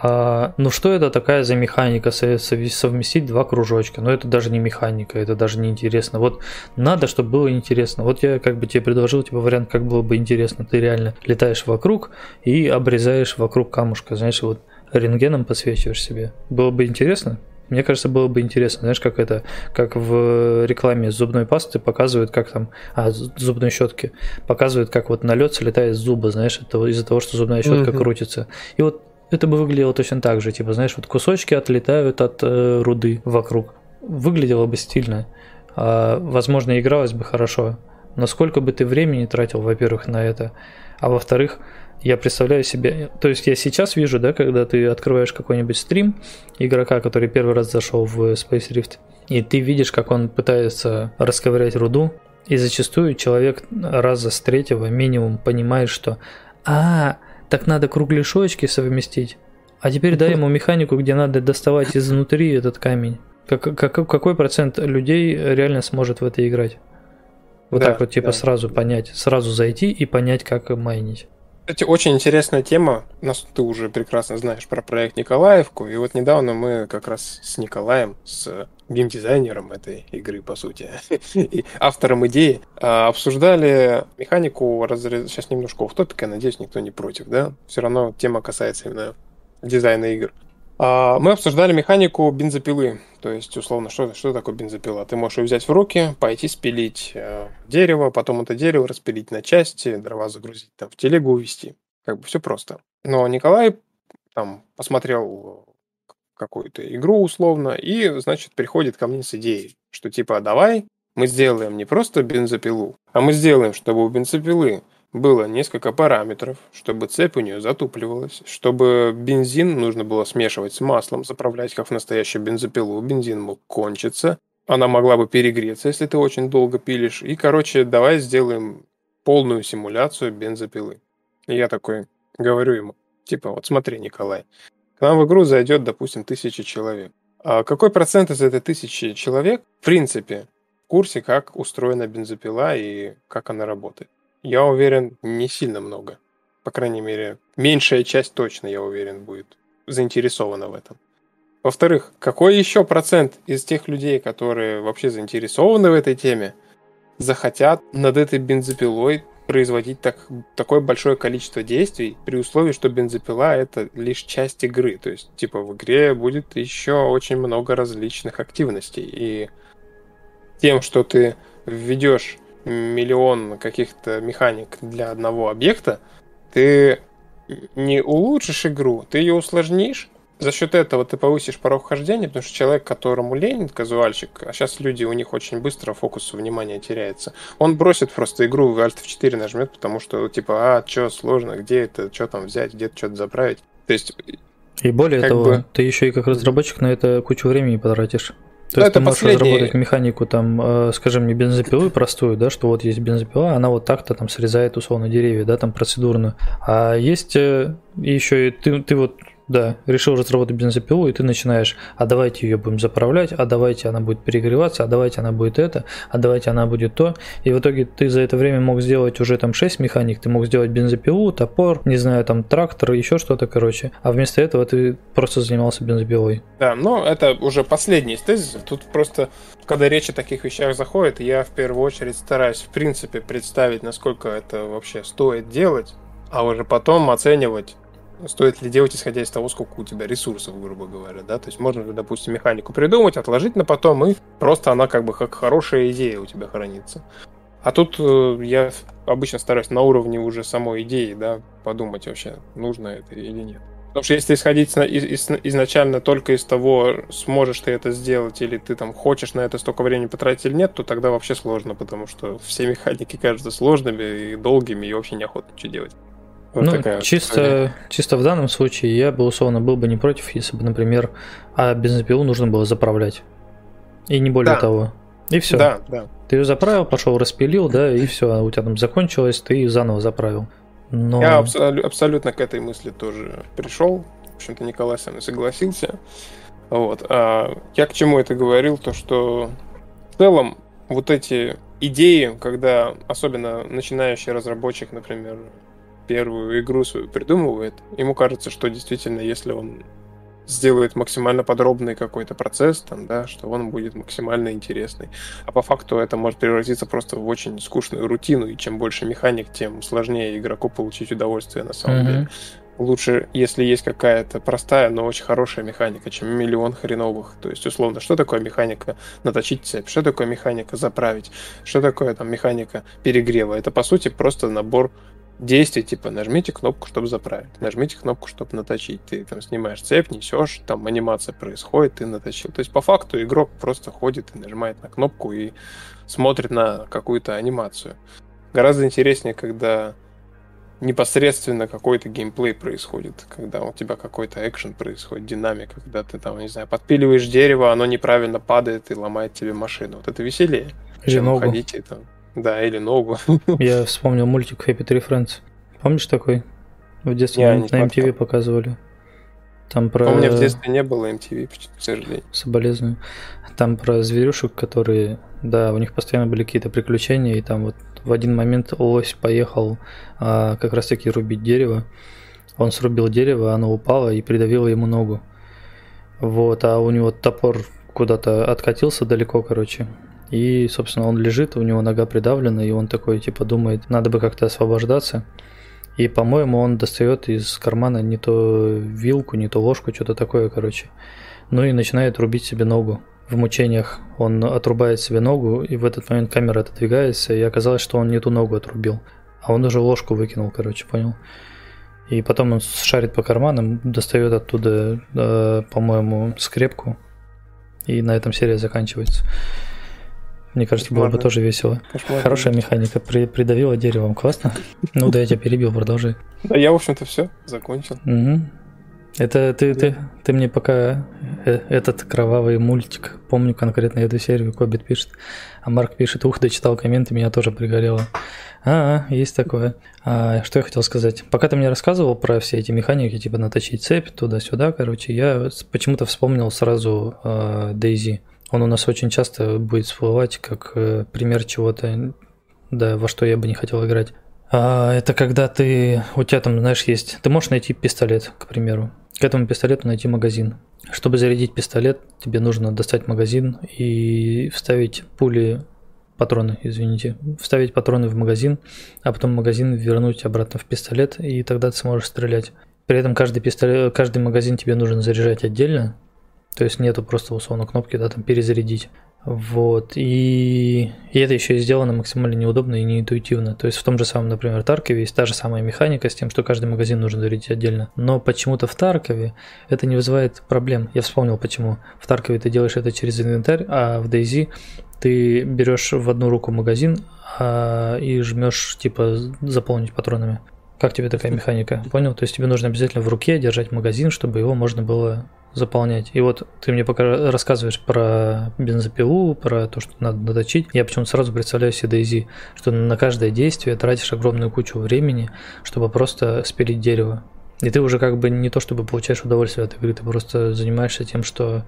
а, ну что это такая за механика совместить два кружочка? Ну это даже не механика, это даже не интересно. Вот надо, чтобы было интересно. Вот я как бы тебе предложил типа вариант, как было бы интересно. Ты реально летаешь вокруг и обрезаешь вокруг камушка, знаешь, вот рентгеном подсвечиваешь себе. Было бы интересно? Мне кажется, было бы интересно, знаешь, как это, как в рекламе зубной пасты показывают, как там, а, зубной щетки, показывают, как вот налет слетает с зуба, знаешь, из-за того, что зубная щетка mm-hmm. крутится. И вот это бы выглядело точно так же, типа, знаешь, вот кусочки отлетают от э, руды вокруг. Выглядело бы стильно. А, возможно, игралось бы хорошо. Но сколько бы ты времени тратил, во-первых, на это, а во-вторых, я представляю себе, то есть я сейчас вижу, да, когда ты открываешь какой-нибудь стрим игрока, который первый раз зашел в Space Rift, и ты видишь, как он пытается расковырять руду, и зачастую человек раза с третьего минимум понимает, что «А, так надо кругляшочки совместить, а теперь дай ему механику, где надо доставать изнутри этот камень». Как, как, какой процент людей реально сможет в это играть? Вот да, так вот, типа, да. сразу понять, сразу зайти и понять, как майнить. Кстати, очень интересная тема. Нас ты уже прекрасно знаешь про проект Николаевку. И вот недавно мы как раз с Николаем, с геймдизайнером этой игры, по сути, и автором идеи, а, обсуждали механику разрез... Сейчас немножко в топика, надеюсь, никто не против, да? Все равно тема касается именно дизайна игр. А, мы обсуждали механику бензопилы. То есть, условно, что, что такое бензопила? Ты можешь ее взять в руки, пойти спилить э, дерево, потом это дерево распилить на части, дрова загрузить, там, в телегу увезти. Как бы все просто. Но Николай там посмотрел какую-то игру условно, и, значит, приходит ко мне с идеей, что типа, давай мы сделаем не просто бензопилу, а мы сделаем, чтобы у бензопилы было несколько параметров, чтобы цепь у нее затупливалась, чтобы бензин нужно было смешивать с маслом, заправлять как в настоящую бензопилу, бензин мог кончиться, она могла бы перегреться, если ты очень долго пилишь, и, короче, давай сделаем полную симуляцию бензопилы. И я такой говорю ему, типа, вот смотри, Николай, к нам в игру зайдет, допустим, тысяча человек. А какой процент из этой тысячи человек, в принципе, в курсе, как устроена бензопила и как она работает? Я уверен, не сильно много. По крайней мере, меньшая часть точно, я уверен, будет заинтересована в этом. Во-вторых, какой еще процент из тех людей, которые вообще заинтересованы в этой теме, захотят над этой бензопилой производить так, такое большое количество действий при условии, что бензопила это лишь часть игры. То есть, типа, в игре будет еще очень много различных активностей. И тем, что ты введешь миллион каких-то механик для одного объекта, ты не улучшишь игру, ты ее усложнишь, за счет этого ты повысишь порог хождения, потому что человек, которому лень, казуальщик, а сейчас люди, у них очень быстро фокус внимания теряется, он бросит просто игру в Alt F4 нажмет, потому что, типа, а, что сложно, где это, что там взять, где-то что-то заправить. То есть... И более того, бы... ты еще и как разработчик на это кучу времени потратишь. То есть это ты можешь последний... разработать механику, там, э, скажем, не бензопилу простую, да, что вот есть бензопила, она вот так-то там срезает условно деревья, да, там процедурную. А есть э, еще и ты, ты вот да, решил разработать бензопилу, и ты начинаешь, а давайте ее будем заправлять, а давайте она будет перегреваться, а давайте она будет это, а давайте она будет то. И в итоге ты за это время мог сделать уже там 6 механик, ты мог сделать бензопилу, топор, не знаю, там трактор, еще что-то, короче. А вместо этого ты просто занимался бензопилой. Да, но это уже последний из. Тут просто, когда речь о таких вещах заходит, я в первую очередь стараюсь, в принципе, представить, насколько это вообще стоит делать, а уже потом оценивать стоит ли делать, исходя из того, сколько у тебя ресурсов, грубо говоря, да, то есть можно, допустим, механику придумать, отложить на потом, и просто она как бы как хорошая идея у тебя хранится. А тут э, я обычно стараюсь на уровне уже самой идеи, да, подумать вообще, нужно это или нет. Потому что если исходить из, изначально только из того, сможешь ты это сделать, или ты там хочешь на это столько времени потратить или нет, то тогда вообще сложно, потому что все механики кажутся сложными и долгими, и вообще неохота ничего делать. Вот ну, чисто, чисто в данном случае я бы условно был бы не против, если бы, например, а бензопилу нужно было заправлять. И не более да. того. И все. Да, да. Ты ее заправил, пошел, распилил, да, и все, у тебя там закончилось, ты заново заправил. Но... Я абсол- абсолютно к этой мысли тоже пришел. В общем-то, Николай со мной согласился. Вот. А я к чему это говорил? То, что в целом вот эти идеи, когда особенно начинающий разработчик, например, первую игру свою придумывает, ему кажется, что действительно, если он сделает максимально подробный какой-то процесс, там, да, что он будет максимально интересный. А по факту это может превратиться просто в очень скучную рутину, и чем больше механик, тем сложнее игроку получить удовольствие на самом mm-hmm. деле. Лучше, если есть какая-то простая, но очень хорошая механика, чем миллион хреновых. То есть, условно, что такое механика наточить цепь, что такое механика заправить, что такое там механика перегрева. Это, по сути, просто набор действий, типа нажмите кнопку, чтобы заправить, нажмите кнопку, чтобы наточить. Ты там снимаешь цепь, несешь, там анимация происходит, ты наточил. То есть по факту игрок просто ходит и нажимает на кнопку и смотрит на какую-то анимацию. Гораздо интереснее, когда непосредственно какой-то геймплей происходит, когда у тебя какой-то экшен происходит, динамика, когда ты там, не знаю, подпиливаешь дерево, оно неправильно падает и ломает тебе машину. Вот это веселее, чем ходить и там да, или ногу. Я вспомнил мультик Happy Tree Friends. Помнишь такой? В детстве Я на MTV показывали. Там про... У меня в детстве не было MTV, к сожалению. Соболезную. Там про зверюшек, которые, да, у них постоянно были какие-то приключения, и там вот в один момент лось поехал а, как раз таки рубить дерево. Он срубил дерево, оно упало и придавило ему ногу. Вот, а у него топор куда-то откатился далеко, короче. И, собственно, он лежит, у него нога придавлена, и он такой, типа, думает, надо бы как-то освобождаться. И, по-моему, он достает из кармана не то вилку, не то ложку, что-то такое, короче. Ну и начинает рубить себе ногу. В мучениях он отрубает себе ногу, и в этот момент камера отодвигается, и оказалось, что он не ту ногу отрубил. А он уже ложку выкинул, короче, понял? И потом он шарит по карманам, достает оттуда, э, по-моему, скрепку, и на этом серия заканчивается. Мне кажется, было бы тоже весело. Хорошая механика. При, придавила деревом. Классно. Ну да, я тебя перебил, продолжи. Да, я, в общем-то, все, закончил. Угу. Это ты, ты, ты мне пока э, этот кровавый мультик, помню конкретно эту серию, Кобит пишет, а Марк пишет, ух, дочитал комменты, меня тоже пригорело. А, есть такое. А, что я хотел сказать? Пока ты мне рассказывал про все эти механики, типа наточить цепь туда-сюда, короче, я почему-то вспомнил сразу э, Дейзи. Он у нас очень часто будет всплывать как э, пример чего-то, да, во что я бы не хотел играть. А, это когда ты, у тебя там, знаешь, есть, ты можешь найти пистолет, к примеру, к этому пистолету найти магазин. Чтобы зарядить пистолет, тебе нужно достать магазин и вставить пули, патроны, извините, вставить патроны в магазин, а потом магазин вернуть обратно в пистолет, и тогда ты сможешь стрелять. При этом каждый пистолет, каждый магазин тебе нужно заряжать отдельно, то есть нету просто условно кнопки, да, там перезарядить. Вот, и, и это еще и сделано максимально неудобно и неинтуитивно. То есть в том же самом, например, Таркове есть та же самая механика с тем, что каждый магазин нужно зарядить отдельно. Но почему-то в Таркове это не вызывает проблем. Я вспомнил почему. В Таркове ты делаешь это через инвентарь, а в DayZ ты берешь в одну руку магазин а, и жмешь типа заполнить патронами. Как тебе такая механика? Понял? То есть тебе нужно обязательно в руке держать магазин, чтобы его можно было заполнять. И вот ты мне пока рассказываешь про бензопилу, про то, что надо доточить. Я почему-то сразу представляю себе DayZ, что на каждое действие тратишь огромную кучу времени, чтобы просто спилить дерево. И ты уже как бы не то чтобы получаешь удовольствие от игры, ты просто занимаешься тем, что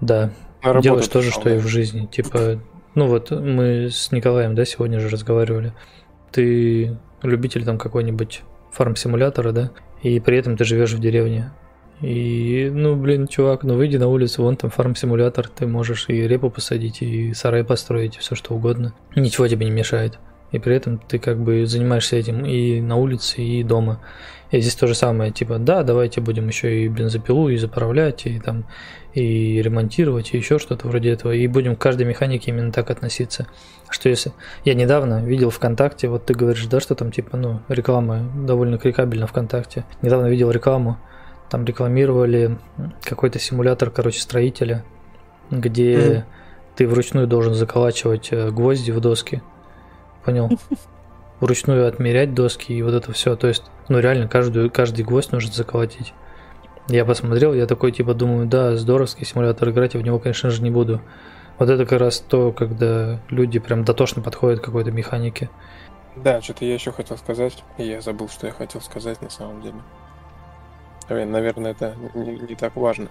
да, а делаешь то же, что и в жизни. Типа, ну вот мы с Николаем, да, сегодня же разговаривали. Ты любитель там какой-нибудь фарм-симулятора, да, и при этом ты живешь в деревне. И, ну, блин, чувак, ну выйди на улицу, вон там фарм-симулятор, ты можешь и репу посадить, и сарай построить, и все что угодно. Ничего тебе не мешает. И при этом ты как бы занимаешься этим и на улице, и дома. И здесь то же самое, типа, да, давайте будем еще и бензопилу, и заправлять, и там, и ремонтировать, и еще что-то вроде этого. И будем к каждой механике именно так относиться. Что если... Я недавно видел ВКонтакте, вот ты говоришь, да, что там, типа, ну, реклама довольно кликабельна ВКонтакте. Недавно видел рекламу, там рекламировали какой-то симулятор, короче, строителя, где mm. ты вручную должен заколачивать э, гвозди в доски. Понял? Вручную отмерять доски и вот это все. То есть, ну реально, каждую, каждый гвоздь нужно заколотить. Я посмотрел, я такой типа думаю, да, здоровский симулятор, играть я в него, конечно же, не буду. Вот это как раз то, когда люди прям дотошно подходят к какой-то механике. Да, что-то я еще хотел сказать, и я забыл, что я хотел сказать на самом деле. Наверное, это не, не так важно.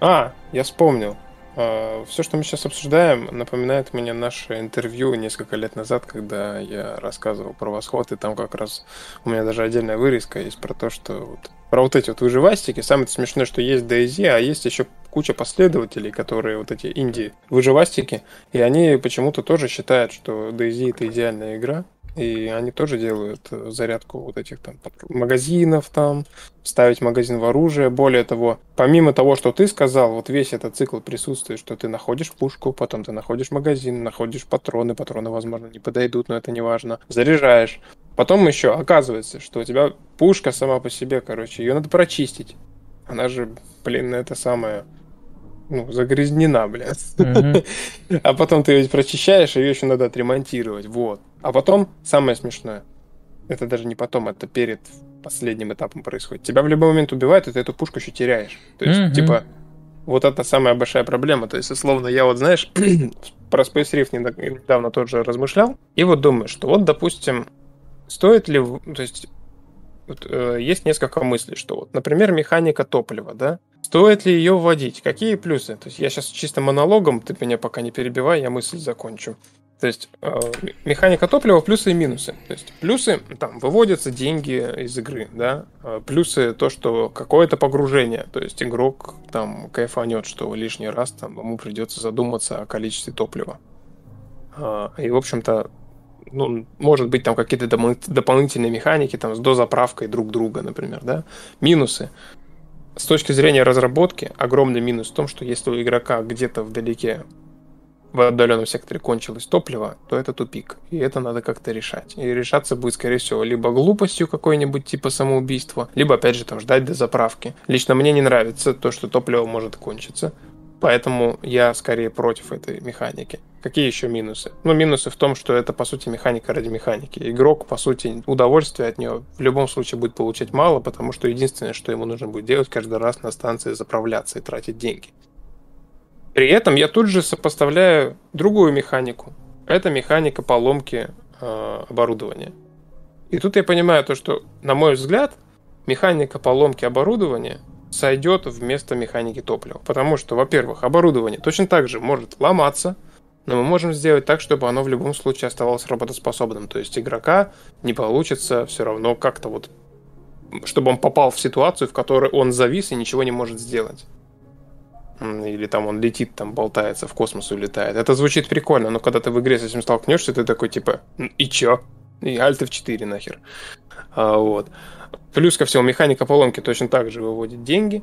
А, я вспомнил. А, Все, что мы сейчас обсуждаем, напоминает мне наше интервью несколько лет назад, когда я рассказывал про восход, и там как раз у меня даже отдельная вырезка есть про то, что вот, про вот эти вот выживастики. Самое смешное, что есть DayZ, а есть еще куча последователей, которые вот эти инди-выживастики, и они почему-то тоже считают, что DayZ это идеальная игра, и они тоже делают э, зарядку вот этих там магазинов там, ставить магазин в оружие. Более того, помимо того, что ты сказал, вот весь этот цикл присутствует, что ты находишь пушку, потом ты находишь магазин, находишь патроны, патроны, возможно, не подойдут, но это не важно. Заряжаешь. Потом еще оказывается, что у тебя пушка сама по себе, короче, ее надо прочистить. Она же, блин, это самое ну, загрязнена, блядь. Mm-hmm. а потом ты ее прочищаешь, ее еще надо отремонтировать. Вот. А потом, самое смешное, это даже не потом, это перед последним этапом происходит. Тебя в любой момент убивают, и ты эту пушку еще теряешь. То есть, mm-hmm. типа, вот это самая большая проблема. То есть, условно, я вот, знаешь, про Space Rift недавно тоже размышлял, и вот думаю, что вот, допустим, стоит ли, то есть, вот, э, есть несколько мыслей, что вот, например, механика топлива, да, Стоит ли ее вводить? Какие плюсы? То есть я сейчас чисто монологом, ты меня пока не перебивай, я мысль закончу. То есть э, механика топлива, плюсы и минусы. То есть плюсы, там, выводятся деньги из игры, да. А плюсы то, что какое-то погружение. То есть игрок там кайфанет, что лишний раз там ему придется задуматься о количестве топлива. Э, и, в общем-то, ну, может быть, там какие-то дополнительные механики там с дозаправкой друг друга, например, да. Минусы с точки зрения разработки, огромный минус в том, что если у игрока где-то вдалеке в отдаленном секторе кончилось топливо, то это тупик. И это надо как-то решать. И решаться будет, скорее всего, либо глупостью какой-нибудь типа самоубийства, либо, опять же, там ждать до заправки. Лично мне не нравится то, что топливо может кончиться. Поэтому я скорее против этой механики. Какие еще минусы? Ну, минусы в том, что это, по сути, механика ради механики. Игрок, по сути, удовольствие от нее в любом случае будет получать мало, потому что единственное, что ему нужно будет делать, каждый раз на станции заправляться и тратить деньги. При этом я тут же сопоставляю другую механику. Это механика поломки э, оборудования. И тут я понимаю то, что, на мой взгляд, механика поломки оборудования сойдет вместо механики топлива. Потому что, во-первых, оборудование точно так же может ломаться, но мы можем сделать так, чтобы оно в любом случае оставалось работоспособным. То есть игрока не получится все равно как-то вот, чтобы он попал в ситуацию, в которой он завис и ничего не может сделать. Или там он летит, там болтается, в космос улетает. Это звучит прикольно, но когда ты в игре с этим столкнешься, ты такой типа, и чё? И Alt F4 нахер. А, вот. Плюс ко всему, механика поломки точно так же выводит деньги.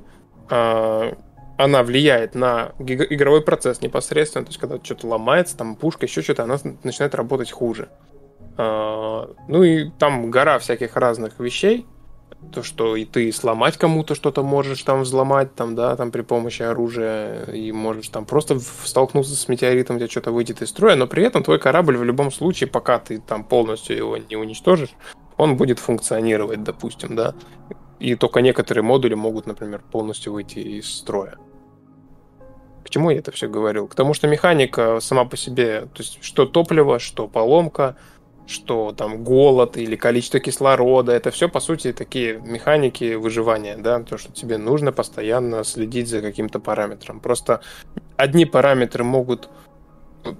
А, она влияет на игровой процесс непосредственно. То есть, когда что-то ломается, там пушка, еще что-то, она начинает работать хуже. А, ну и там гора всяких разных вещей. То, что и ты сломать кому-то что-то можешь там взломать, там, да, там при помощи оружия, и можешь там просто столкнуться с метеоритом, у тебя что-то выйдет из строя, но при этом твой корабль в любом случае, пока ты там полностью его не уничтожишь, он будет функционировать, допустим, да. И только некоторые модули могут, например, полностью выйти из строя. К чему я это все говорил? К тому, что механика сама по себе, то есть что топливо, что поломка, что там голод или количество кислорода, это все, по сути, такие механики выживания, да, то, что тебе нужно постоянно следить за каким-то параметром. Просто одни параметры могут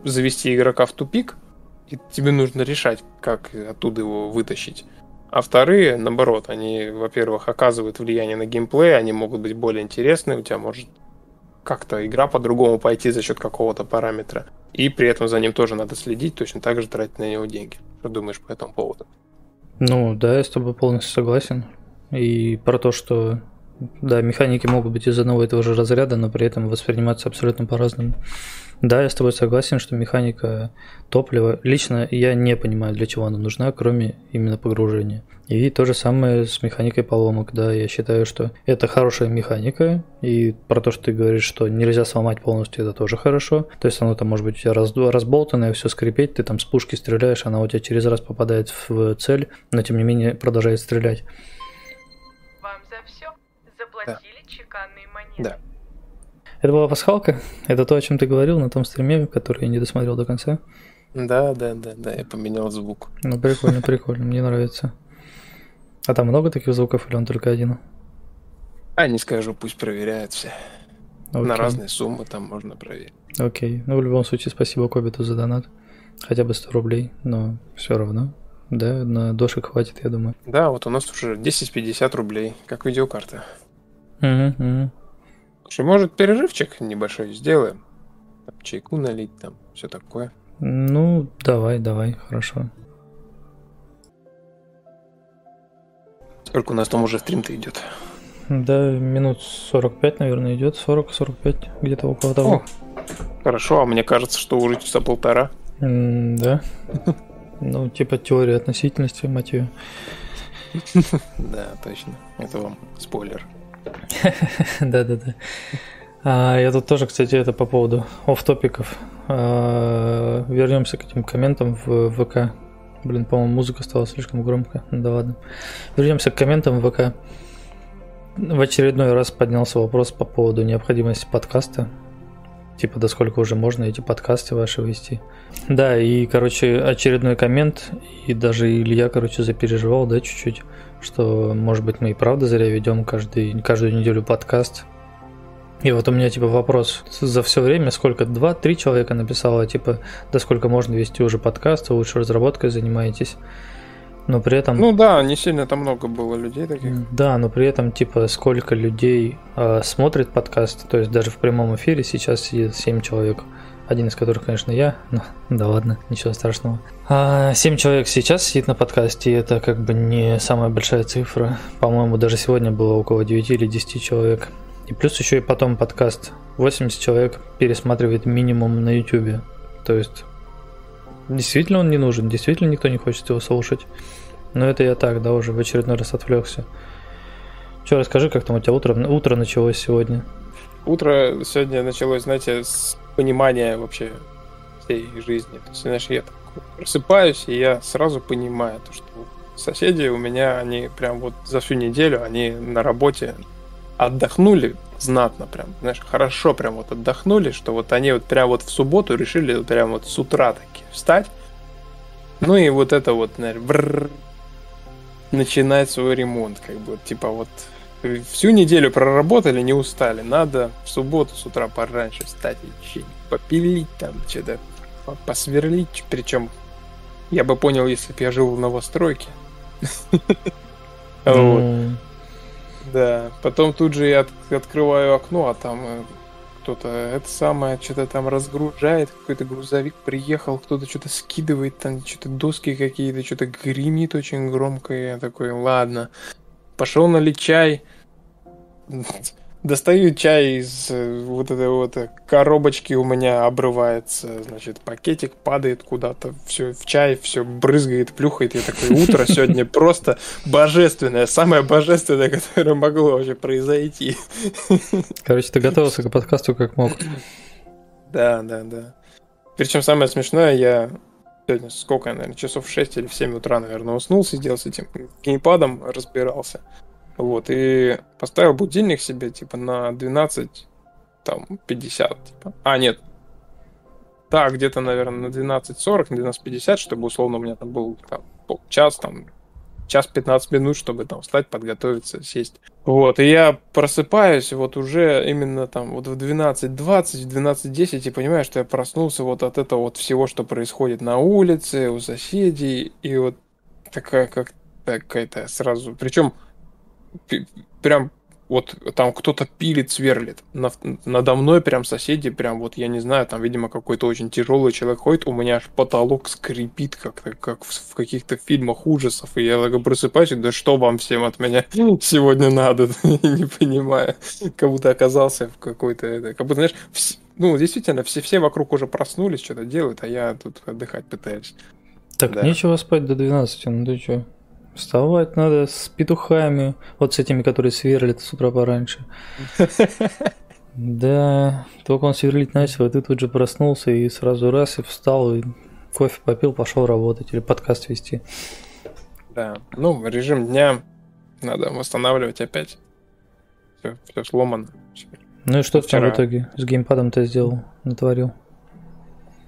завести игрока в тупик, и тебе нужно решать, как оттуда его вытащить. А вторые, наоборот, они, во-первых, оказывают влияние на геймплей, они могут быть более интересны, у тебя может как-то игра по-другому пойти за счет какого-то параметра. И при этом за ним тоже надо следить, точно так же тратить на него деньги. Что думаешь по этому поводу? Ну, да, я с тобой полностью согласен. И про то, что да, механики могут быть из одного и того же разряда, но при этом восприниматься абсолютно по-разному. Да, я с тобой согласен, что механика топлива, лично я не понимаю, для чего она нужна, кроме именно погружения. И то же самое с механикой поломок, да, я считаю, что это хорошая механика, и про то, что ты говоришь, что нельзя сломать полностью, это тоже хорошо. То есть оно там может быть у тебя раз, разболтанное, все скрипеть, ты там с пушки стреляешь, она у тебя через раз попадает в цель, но тем не менее продолжает стрелять. Вам за все заплатили да. чеканные монеты. Да. Это была пасхалка? Это то, о чем ты говорил на том стриме, который я не досмотрел до конца? Да, да, да, да, я поменял звук. Ну, прикольно, прикольно, мне нравится. А там много таких звуков или он только один? А, не скажу, пусть проверяют все. Окей. На разные суммы там можно проверить. Окей. Ну, в любом случае, спасибо Кобиту за донат. Хотя бы 100 рублей, но все равно. Да, на дошек хватит, я думаю. Да, вот у нас уже 10-50 рублей, как видеокарта. Угу, угу. Слушай, может, перерывчик небольшой сделаем? Там, чайку налить, там, все такое. Ну, давай, давай, хорошо. Сколько у нас там уже стрим-то идет? Да, минут 45, наверное, идет. 40-45, где-то около того. О, хорошо, а мне кажется, что уже часа полтора. М да. Ну, типа теория относительности, мать ее. Да, точно. Это вам спойлер. Да-да-да. А, я тут тоже, кстати, это по поводу оф-топиков. А, вернемся к этим комментам в ВК. Блин, по-моему, музыка стала слишком громко. Ну да ладно. Вернемся к комментам в ВК. В очередной раз поднялся вопрос по поводу необходимости подкаста. Типа, до сколько уже можно эти подкасты ваши вести. Да, и, короче, очередной коммент, и даже Илья, короче, запереживал, да, чуть-чуть что, может быть, мы и правда зря ведем каждый, каждую неделю подкаст. И вот у меня, типа, вопрос. За все время сколько? Два-три человека написало, типа, да сколько можно вести уже подкаст, вы лучше разработкой занимаетесь. Но при этом... Ну да, не сильно там много было людей таких. Да, но при этом, типа, сколько людей э, смотрит подкаст, то есть даже в прямом эфире сейчас сидит 7 человек один из которых, конечно, я, но да ладно, ничего страшного. А, семь человек сейчас сидит на подкасте, и это как бы не самая большая цифра. По-моему, даже сегодня было около 9 или 10 человек. И плюс еще и потом подкаст 80 человек пересматривает минимум на YouTube. То есть действительно он не нужен, действительно никто не хочет его слушать. Но это я так, да, уже в очередной раз отвлекся. Че, расскажи, как там у тебя утро, утро началось сегодня? Утро сегодня началось, знаете, с понимания вообще всей жизни. То есть, знаешь, я просыпаюсь, и я сразу понимаю, то, что соседи у меня, они прям вот за всю неделю, они на работе отдохнули знатно прям, знаешь, хорошо прям вот отдохнули, что вот они вот прям вот в субботу решили прям вот с утра таки встать. Ну и вот это вот, наверное, начинать свой ремонт, как бы, типа вот всю неделю проработали, не устали. Надо в субботу с утра пораньше встать и попилить там, что-то по- посверлить, причем я бы понял, если бы я жил в новостройке. Ну, Да, потом тут же я от- открываю окно, а там э, кто-то это самое, что-то там разгружает, какой-то грузовик приехал, кто-то что-то скидывает, там что-то доски какие-то, что-то гремит очень громко, и я такой, ладно. Пошел налить чай, достаю чай из э, вот этой вот коробочки, у меня обрывается, значит, пакетик падает куда-то, все в чай, все брызгает, плюхает, я такой, утро сегодня просто божественное, самое божественное, которое могло вообще произойти. Короче, ты готовился к подкасту как мог. Да, да, да. Причем самое смешное, я сегодня сколько, я, наверное, часов в 6 или в 7 утра, наверное, уснул, сидел с этим геймпадом, разбирался. Вот, и поставил будильник себе, типа, на 12, там, 50, типа. А, нет. Да, где-то, наверное, на 12.40, на 12.50, чтобы, условно, у меня там был там, час, там, час 15 минут, чтобы там встать, подготовиться, сесть. Вот, и я просыпаюсь вот уже именно там вот в 12.20, в 12.10 и понимаю, что я проснулся вот от этого вот всего, что происходит на улице, у соседей, и вот такая как какая-то сразу, причем прям вот там кто-то пилит, сверлит. На- надо мной прям соседи, прям вот, я не знаю, там, видимо, какой-то очень тяжелый человек ходит, у меня аж потолок скрипит, как-то, как в, в каких-то фильмах ужасов, и я так просыпаюсь, и да что вам всем от меня сегодня надо, не понимаю. Как будто оказался в какой-то, как будто, знаешь, вс- ну, действительно, все, все вокруг уже проснулись, что-то делают, а я тут отдыхать пытаюсь. Так, Да. нечего спать до 12, ну ты чё? Вставать надо с петухами, вот с этими, которые сверлят с утра пораньше. Да, только он сверлить начал, и ты тут же проснулся и сразу раз и встал, и кофе попил, пошел работать или подкаст вести. Да, ну, режим дня надо восстанавливать опять. Все, все сломано. Ну и что там в Вчера. итоге с геймпадом ты сделал, натворил?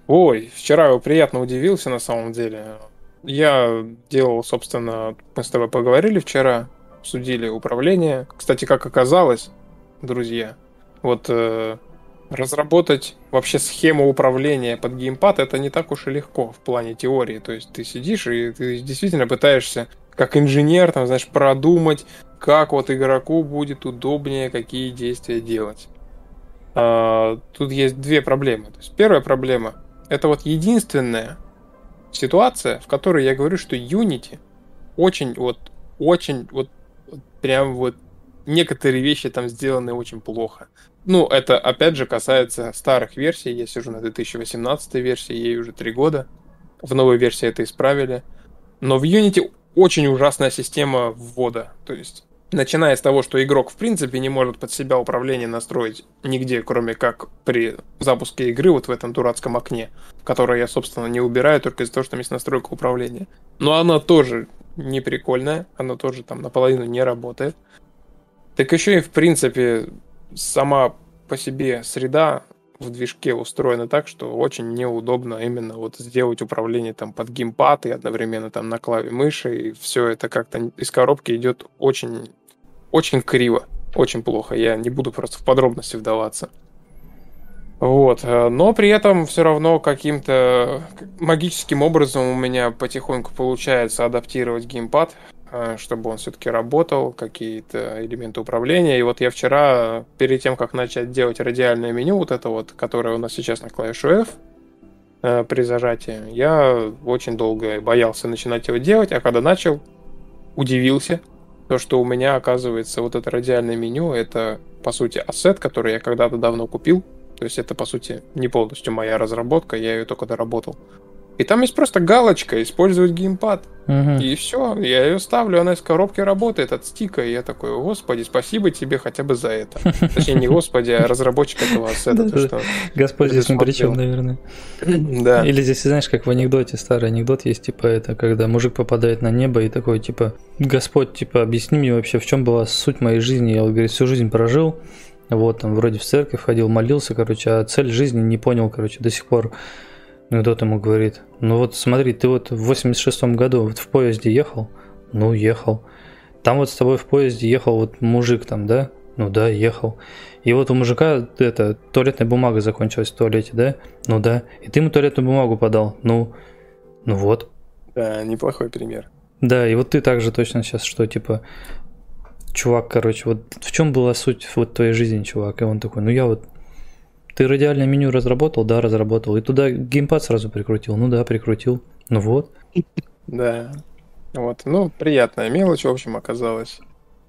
Ой, вчера я приятно удивился на самом деле. Я делал, собственно, мы с тобой поговорили вчера, обсудили управление. Кстати, как оказалось, друзья, вот э, разработать вообще схему управления под геймпад это не так уж и легко в плане теории. То есть ты сидишь и ты действительно пытаешься как инженер, там, знаешь, продумать, как вот игроку будет удобнее какие действия делать. А, тут есть две проблемы. То есть первая проблема это вот единственная ситуация, в которой я говорю, что Unity очень вот, очень вот, прям вот некоторые вещи там сделаны очень плохо. Ну, это опять же касается старых версий. Я сижу на 2018 версии, ей уже три года. В новой версии это исправили. Но в Unity очень ужасная система ввода. То есть, начиная с того, что игрок в принципе не может под себя управление настроить нигде, кроме как при запуске игры вот в этом дурацком окне, которое я, собственно, не убираю только из-за того, что там есть настройка управления. Но она тоже не прикольная, она тоже там наполовину не работает. Так еще и, в принципе, сама по себе среда в движке устроена так, что очень неудобно именно вот сделать управление там под геймпад и одновременно там на клаве мыши, и все это как-то из коробки идет очень, очень криво, очень плохо. Я не буду просто в подробности вдаваться. Вот, э, но при этом все равно каким-то магическим образом у меня потихоньку получается адаптировать геймпад, э, чтобы он все-таки работал, какие-то элементы управления. И вот я вчера, перед тем, как начать делать радиальное меню, вот это вот, которое у нас сейчас на клавишу F, э, при зажатии, я очень долго боялся начинать его делать, а когда начал, удивился, то, что у меня, оказывается, вот это радиальное меню, это, по сути, ассет, который я когда-то давно купил, то есть это, по сути, не полностью моя разработка, я ее только доработал. И там есть просто галочка «Использовать геймпад». Мгм. И все, я ее ставлю, она из коробки работает от стика, и я такой, господи, спасибо тебе хотя бы за это. Точнее, не господи, а разработчик этого ассета. Господь здесь ни при чем, наверное. Да. Или здесь, знаешь, как в анекдоте, старый анекдот есть, типа это, когда мужик попадает на небо и такой, типа, Господь, типа, объясни мне вообще, в чем была суть моей жизни. Я, говорит, всю жизнь прожил, вот, там, вроде в церковь ходил, молился, короче, а цель жизни не понял, короче, до сих пор. Ну, тот ему говорит, ну вот смотри, ты вот в 86-м году вот в поезде ехал? Ну, ехал. Там вот с тобой в поезде ехал вот мужик там, да? Ну да, ехал. И вот у мужика это туалетная бумага закончилась в туалете, да? Ну да. И ты ему туалетную бумагу подал. Ну, ну вот. Да, неплохой пример. Да, и вот ты также точно сейчас, что типа, чувак, короче, вот в чем была суть вот твоей жизни, чувак? И он такой, ну я вот ты радиальное меню разработал? Да, разработал. И туда геймпад сразу прикрутил? Ну да, прикрутил. Ну вот. Да. Вот. Ну, приятная мелочь, в общем, оказалась.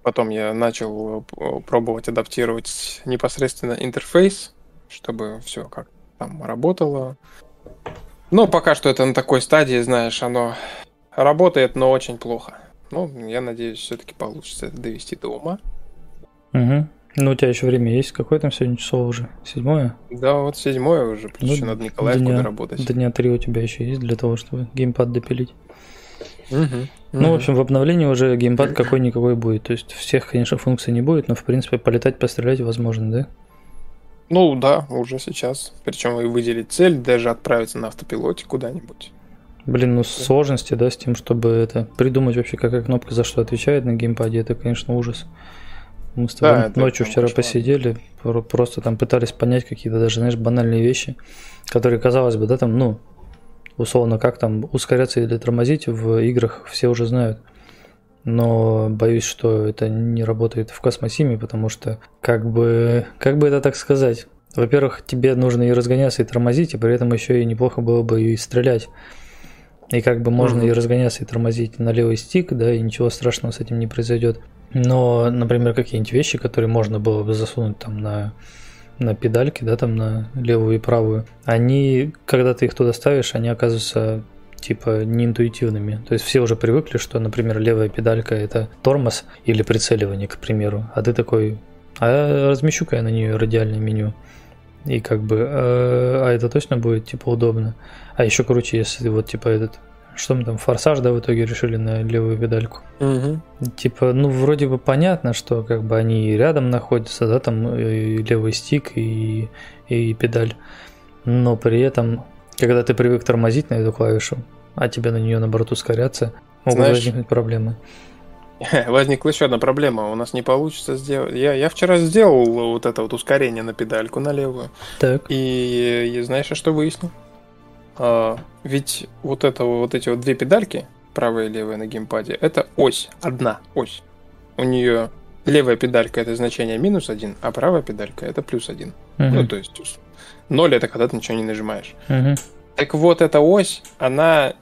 Потом я начал э, пробовать адаптировать непосредственно интерфейс, чтобы все как там работало. Но пока что это на такой стадии, знаешь, оно работает, но очень плохо. Ну, я надеюсь, все-таки получится это довести до ума. Угу. Ну, у тебя еще время есть. Какое там сегодня число уже? Седьмое? Да, вот седьмое уже. Плюс ну, еще надо Николаевку дня, доработать. Дня три у тебя еще есть для того, чтобы геймпад допилить. Угу. Ну, в общем, в обновлении уже геймпад какой-никакой будет. То есть всех, конечно, функций не будет, но, в принципе, полетать, пострелять возможно, да? Ну, да, уже сейчас. Причем и выделить цель, даже отправиться на автопилоте куда-нибудь. Блин, ну сложности, да, с тем, чтобы это придумать вообще, какая кнопка за что отвечает на геймпаде, это, конечно, ужас. Мы с тобой да, ночью вчера посидели, просто там пытались понять какие-то даже, знаешь, банальные вещи, которые, казалось бы, да, там, ну, условно, как там ускоряться или тормозить в играх все уже знают. Но боюсь, что это не работает в космосиме, потому что как бы, как бы это так сказать, во-первых, тебе нужно и разгоняться, и тормозить, и при этом еще и неплохо было бы и стрелять. И как бы можно mm-hmm. и разгоняться, и тормозить на левый стик, да, и ничего страшного с этим не произойдет. Но, например, какие-нибудь вещи, которые можно было бы засунуть там на, на педальки, да, там на левую и правую, они, когда ты их туда ставишь, они оказываются типа неинтуитивными. То есть все уже привыкли, что, например, левая педалька это тормоз или прицеливание, к примеру, а ты такой, а размещу-ка я на нее радиальное меню. И как бы, а, а это точно будет типа удобно. А еще круче, если вот типа этот что мы там, форсаж, да, в итоге решили на левую педальку. Угу. Типа, ну, вроде бы понятно, что как бы они рядом находятся, да, там и левый стик и, и педаль. Но при этом, когда ты привык тормозить на эту клавишу, а тебе на нее наоборот ускоряться, могут Знаешь, возникнуть проблемы. Возникла еще одна проблема. У нас не получится сделать. Я, я вчера сделал вот это вот ускорение на педальку на левую. Так. И, и знаешь, что выяснил? А, ведь вот это вот эти вот две педальки, правая и левая на геймпаде, это ось, одна ось. У нее левая педалька это значение минус один, а правая педалька это плюс один. Uh-huh. Ну, то есть ноль это когда ты ничего не нажимаешь. Uh-huh. Так вот, эта ось, она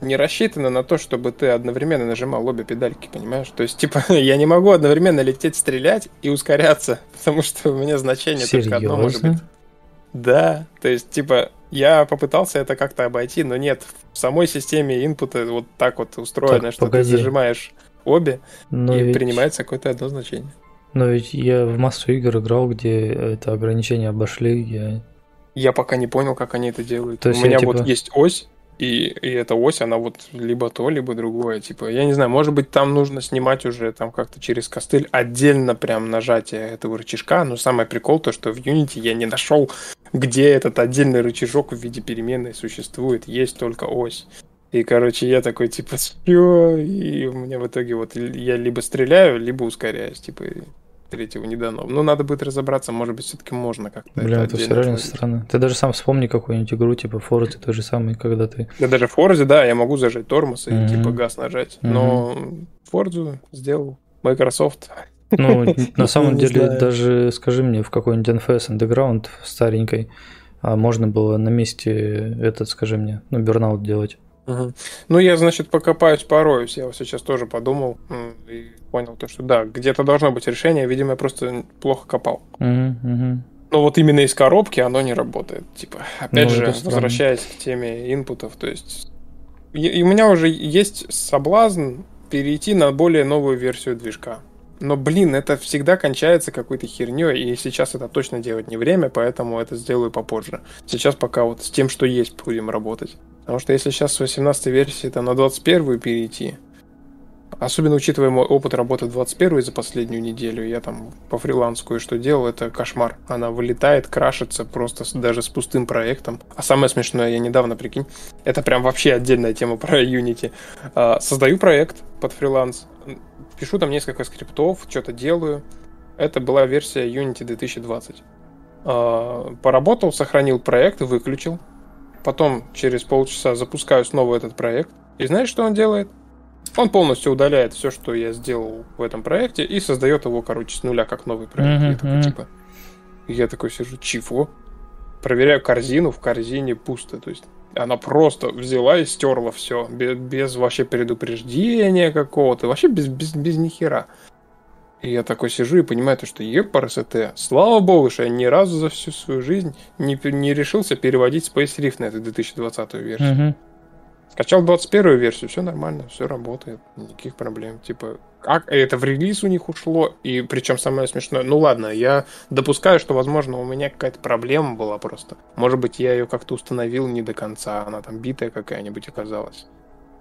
не рассчитана на то, чтобы ты одновременно нажимал обе педальки, понимаешь? То есть, типа, я не могу одновременно лететь, стрелять и ускоряться, потому что у меня значение Серьезно? только одно может быть. Да, то есть, типа, я попытался это как-то обойти, но нет, в самой системе инпута вот так вот устроено, так, что погоди. ты зажимаешь обе, но и ведь... принимается какое-то одно значение. Но ведь я в массу игр играл, где это ограничение обошли, я... Я пока не понял, как они это делают. То есть У меня типа... вот есть ось, и, и эта ось, она вот либо то, либо другое. Типа, я не знаю, может быть, там нужно снимать уже там как-то через костыль отдельно прям нажатие этого рычажка. Но самый прикол то, что в Unity я не нашел, где этот отдельный рычажок в виде переменной существует. Есть только ось. И, короче, я такой, типа, чё? И у меня в итоге вот я либо стреляю, либо ускоряюсь. Типа, третьего не дано. Ну, надо будет разобраться, может быть, все-таки можно как-то. Блин, это, это все реально странно. Ты даже сам вспомни какую-нибудь игру, типа Forza, той же самый, когда ты... Да даже в Forza, да, я могу зажать тормоз и mm-hmm. типа газ нажать. Mm-hmm. Но Forza сделал Microsoft. Ну, на самом деле, даже скажи мне, в какой-нибудь NFS Underground старенькой, а можно было на месте этот, скажи мне, ну, бернаут делать. Угу. Ну, я, значит, покопаюсь, пороюсь. Я вот сейчас тоже подумал и понял то, что да, где-то должно быть решение. Видимо, я просто плохо копал. Угу, угу. Но вот именно из коробки оно не работает. Типа, опять ну, же, возвращаясь к теме инпутов, то есть... И у меня уже есть соблазн перейти на более новую версию движка. Но, блин, это всегда кончается какой-то херней, и сейчас это точно делать не время, поэтому это сделаю попозже. Сейчас пока вот с тем, что есть, будем работать. Потому что если сейчас с 18 версии там, на 21 перейти, особенно учитывая мой опыт работы 21 за последнюю неделю, я там по фрилансу кое-что делал, это кошмар. Она вылетает, крашится просто с, даже с пустым проектом. А самое смешное, я недавно, прикинь, это прям вообще отдельная тема про Unity. А, создаю проект под фриланс, пишу там несколько скриптов, что-то делаю, Это была версия Unity 2020. А, поработал, сохранил проект, выключил. Потом через полчаса запускаю снова этот проект. И знаешь, что он делает? Он полностью удаляет все, что я сделал в этом проекте, и создает его, короче, с нуля, как новый проект. Мгм, Я такой, типа, я такой сижу, чего? Проверяю корзину, в корзине пусто. То есть она просто взяла и стерла все, без, без вообще предупреждения какого-то, вообще без, без, без ни хера. И я такой сижу и понимаю, то, что ЕПРСТ, слава богу, что я ни разу за всю свою жизнь не, не решился переводить Space Rift на эту 2020 версию. Мгм. Скачал 21 версию, все нормально, все работает, никаких проблем. Типа, как это в релиз у них ушло, и причем самое смешное, ну ладно, я допускаю, что, возможно, у меня какая-то проблема была просто. Может быть, я ее как-то установил не до конца, она там битая какая-нибудь оказалась.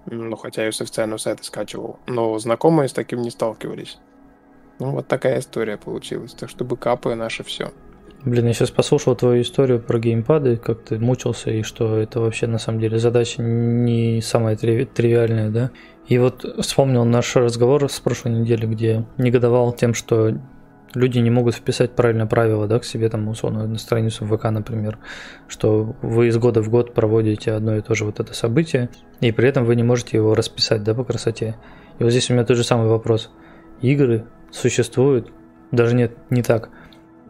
Ну, хотя я ее с официального сайта скачивал. Но знакомые с таким не сталкивались. Ну, вот такая история получилась. Так что бэкапы наше все. Блин, я сейчас послушал твою историю про геймпады, как ты мучился, и что это вообще на самом деле задача не самая триви- тривиальная, да? И вот вспомнил наш разговор с прошлой недели, где негодовал тем, что люди не могут вписать правильно правила, да, к себе там, условно, на страницу ВК, например, что вы из года в год проводите одно и то же вот это событие, и при этом вы не можете его расписать, да, по красоте. И вот здесь у меня тот же самый вопрос. Игры существуют, даже нет, не так.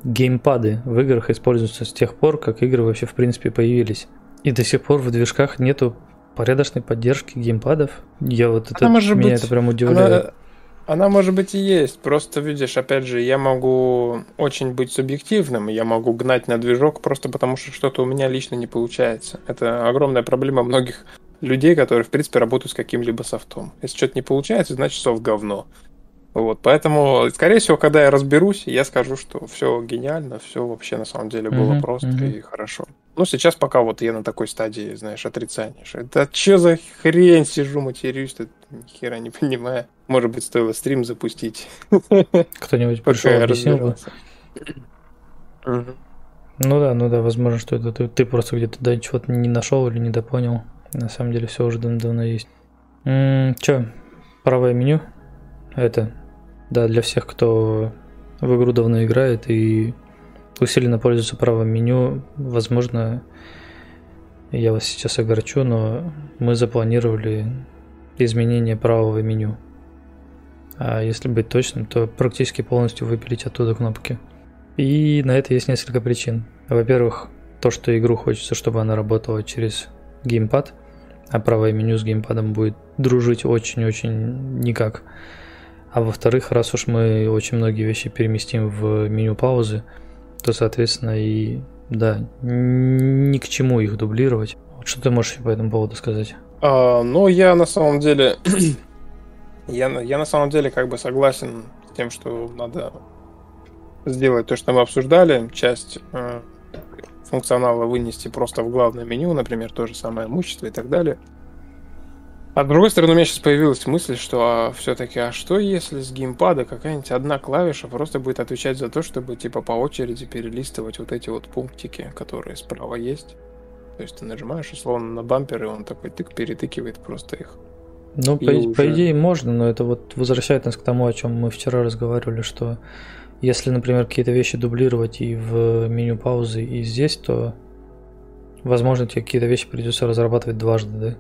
Геймпады в играх используются с тех пор, как игры вообще в принципе появились. И до сих пор в движках нету порядочной поддержки геймпадов. Я вот это, Она может меня быть- это прям удивляет. Она, она, может быть, и есть. Просто, видишь, опять же, я могу очень быть субъективным. Я могу гнать на движок просто потому, что что-то у меня лично не получается. Это огромная проблема многих людей, которые, в принципе, работают с каким-либо софтом. Если что-то не получается, значит софт говно. Вот, поэтому, скорее всего, когда я разберусь, я скажу, что все гениально, все вообще на самом деле было Мгм, просто мгм. и хорошо. Ну, сейчас пока вот я на такой стадии, знаешь, отрицания. что Да что за хрень сижу, матерюсь, тут ни хера не понимаю. Может быть, стоило стрим запустить. Кто-нибудь пришел, объяснил бы. Ну да, ну да, возможно, что это ты, ты просто где-то да, чего-то не нашел или недопонял. На самом деле все уже давно, давно есть. М, Чё, правое меню? Это, да, для всех, кто в игру давно играет и усиленно пользуется правым меню, возможно, я вас сейчас огорчу, но мы запланировали изменение правого меню. А если быть точным, то практически полностью выпилить оттуда кнопки. И на это есть несколько причин. Во-первых, то, что игру хочется, чтобы она работала через геймпад, а правое меню с геймпадом будет дружить очень-очень никак. А во-вторых, раз уж мы очень многие вещи переместим в меню паузы, то, соответственно, и да, ни к чему их дублировать. Вот Что ты можешь по этому поводу сказать? А, ну, я на самом деле... я, я на самом деле как бы согласен с тем, что надо сделать то, что мы обсуждали, часть э, функционала вынести просто в главное меню, например, то же самое имущество и так далее. А с другой стороны, у меня сейчас появилась мысль, что все-таки, а что если с геймпада какая-нибудь одна клавиша просто будет отвечать за то, чтобы типа по очереди перелистывать вот эти вот пунктики, которые справа есть. То есть ты нажимаешь условно на бампер, и он такой тык перетыкивает просто их. Ну, И по, уже- по идее можно, но это вот возвращает нас к тому, о чем мы вчера разговаривали, что если, например, какие-то вещи дублировать и в меню паузы, и здесь, то, возможно, тебе какие-то вещи придется разрабатывать дважды, да?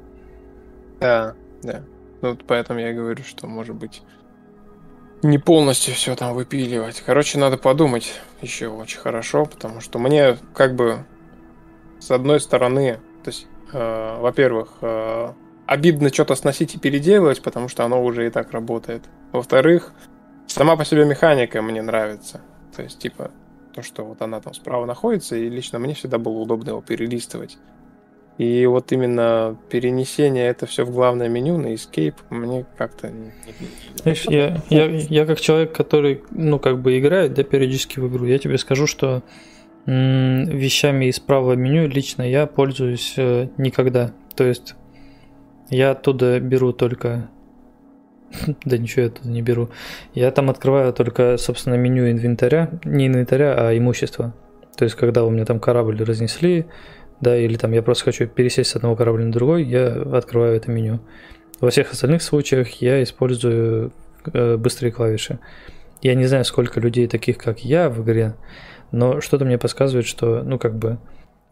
Да, да. Ну, вот поэтому я говорю, что может быть не полностью все там выпиливать. Короче, надо подумать еще очень хорошо, потому что мне как бы с одной стороны, то есть, э, во-первых, э, обидно что-то сносить и переделывать, потому что оно уже и так работает. Во-вторых, сама по себе механика мне нравится. То есть, типа, то, что вот она там справа находится, и лично мне всегда было удобно его перелистывать. И вот именно перенесение это все в главное меню на Escape мне как-то Знаешь, я, я, я как человек, который, ну, как бы играет, да, периодически в игру, я тебе скажу, что м, вещами из правого меню лично я пользуюсь э, никогда. То есть я оттуда беру только... Да ничего я оттуда не беру. Я там открываю только, собственно, меню инвентаря. Не инвентаря, а имущества. То есть, когда у меня там корабль разнесли, да, или там я просто хочу пересесть с одного корабля на другой, я открываю это меню. Во всех остальных случаях я использую э, быстрые клавиши. Я не знаю, сколько людей таких, как я в игре, но что-то мне подсказывает, что, ну, как бы,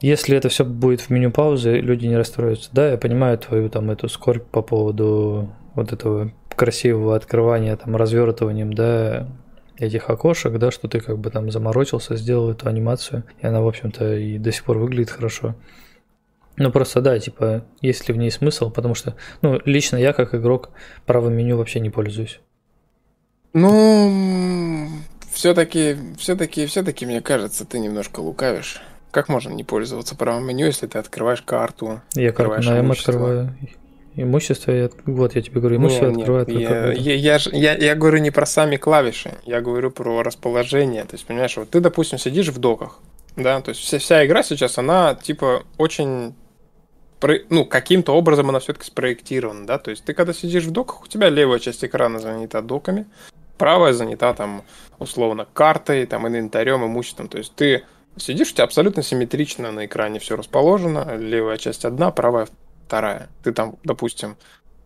если это все будет в меню паузы, люди не расстроятся. Да, я понимаю твою там эту скорбь по поводу вот этого красивого открывания, там, развертыванием, да, этих окошек, да, что ты как бы там заморочился, сделал эту анимацию, и она, в общем-то, и до сих пор выглядит хорошо. Ну, просто, да, типа, есть ли в ней смысл, потому что, ну, лично я, как игрок, правым меню вообще не пользуюсь. Ну, все-таки, все-таки, все-таки, мне кажется, ты немножко лукавишь. Как можно не пользоваться правым меню, если ты открываешь карту? Я карту на М открываю. Имущество, я, вот я тебе говорю, имущество нет, открывает нет, я, я, я, я, я говорю не про сами клавиши, я говорю про расположение. То есть, понимаешь, вот ты, допустим, сидишь в доках, да, то есть вся, вся игра сейчас, она типа очень ну, каким-то образом она все-таки спроектирована, да, то есть ты когда сидишь в доках, у тебя левая часть экрана занята доками, правая занята там условно картой, там инвентарем, имуществом, то есть ты сидишь, у тебя абсолютно симметрично на экране все расположено, левая часть одна, правая вторая. Ты там, допустим,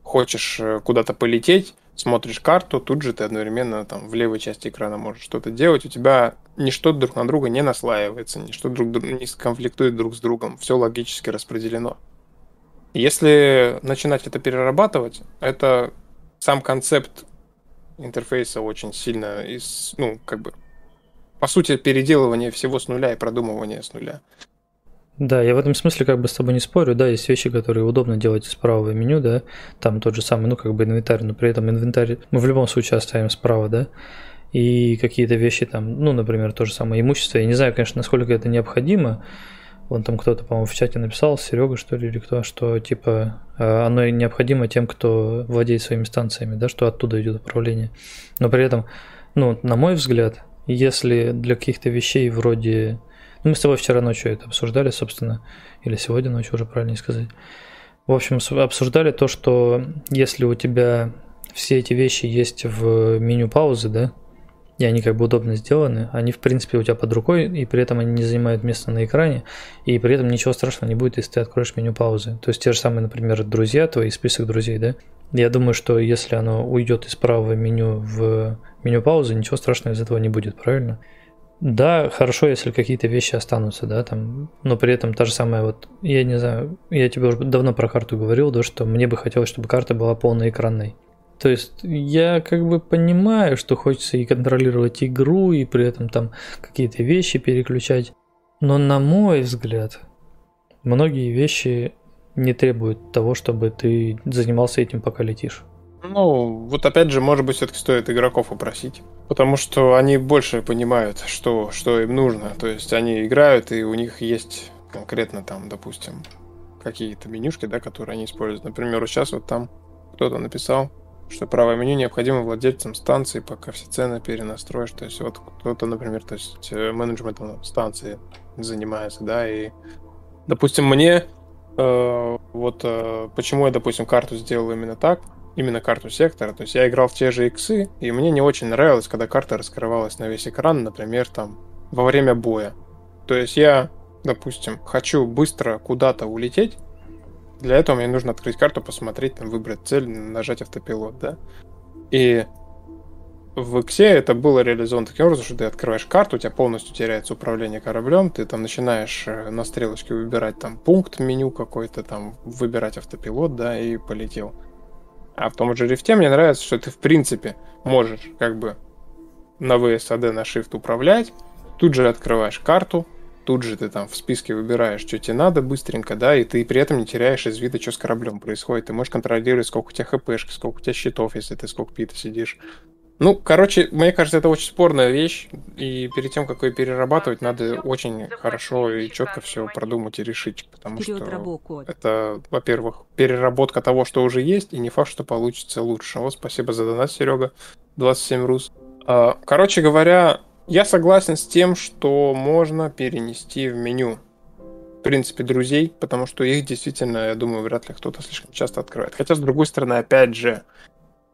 хочешь э, куда-то полететь, смотришь карту, тут же ты одновременно там в левой части экрана можешь что-то делать, у тебя ничто друг на друга не наслаивается, ничто друг не конфликтует друг с другом, все логически распределено. Если начинать это перерабатывать, это сам концепт интерфейса очень сильно из, ну, как бы, по сути, переделывание всего с нуля и продумывание с нуля. Да, я в этом смысле как бы с тобой не спорю, да, есть вещи, которые удобно делать из правого меню, да, там тот же самый, ну, как бы инвентарь, но при этом инвентарь мы в любом случае оставим справа, да, и какие-то вещи там, ну, например, то же самое имущество, я не знаю, конечно, насколько это необходимо, Вон там кто-то, по-моему, в чате написал, Серега, что ли, или кто, что типа э, оно необходимо тем, кто владеет своими станциями, да, что оттуда идет управление. Но при этом, ну, на мой взгляд, если для каких-то вещей вроде... Ну, мы с тобой вчера ночью это обсуждали, собственно, или сегодня ночью уже правильнее сказать. В общем, обсуждали то, что если у тебя все эти вещи есть в меню паузы, да, и они как бы удобно сделаны, они в принципе у тебя под рукой, и при этом они не занимают место на экране, и при этом ничего страшного не будет, если ты откроешь меню паузы. То есть те же самые, например, друзья, твои список друзей, да? Я думаю, что если оно уйдет из правого меню в меню паузы, ничего страшного из этого не будет, правильно? Да, хорошо, если какие-то вещи останутся, да, там, но при этом та же самая вот, я не знаю, я тебе уже давно про карту говорил, да, что мне бы хотелось, чтобы карта была полноэкранной. То есть я как бы понимаю, что хочется и контролировать игру, и при этом там какие-то вещи переключать. Но на мой взгляд, многие вещи не требуют того, чтобы ты занимался этим, пока летишь. Ну, вот опять же, может быть, все-таки стоит игроков упросить. Потому что они больше понимают, что, что им нужно. То есть они играют, и у них есть конкретно там, допустим, какие-то менюшки, да, которые они используют. Например, сейчас вот там кто-то написал, что правое меню необходимо владельцам станции, пока все цены перенастроишь. То есть вот кто-то, например, то есть э, менеджментом станции занимается, да, и, допустим, мне э, вот э, почему я, допустим, карту сделал именно так, именно карту сектора, то есть я играл в те же иксы, и мне не очень нравилось, когда карта раскрывалась на весь экран, например, там, во время боя. То есть я, допустим, хочу быстро куда-то улететь, для этого мне нужно открыть карту, посмотреть, там, выбрать цель, нажать автопилот, да. И в Иксе это было реализовано таким образом, что ты открываешь карту, у тебя полностью теряется управление кораблем, ты там начинаешь э, на стрелочке выбирать там пункт меню какой-то, там выбирать автопилот, да, и полетел. А в том же рифте мне нравится, что ты в принципе можешь как бы на VSAD на Shift управлять, тут же открываешь карту, тут же ты там в списке выбираешь, что тебе надо быстренько, да, и ты при этом не теряешь из вида, что с кораблем происходит. Ты можешь контролировать, сколько у тебя хпшки, сколько у тебя щитов, если ты с кокпита сидишь. Ну, короче, мне кажется, это очень спорная вещь, и перед тем, как ее перерабатывать, надо очень хорошо и четко все продумать и решить, потому что это, во-первых, переработка того, что уже есть, и не факт, что получится лучше. Вот спасибо за донат, Серега, 27 рус. А, короче говоря, я согласен с тем, что можно перенести в меню. В принципе, друзей, потому что их действительно, я думаю, вряд ли кто-то слишком часто открывает. Хотя, с другой стороны, опять же,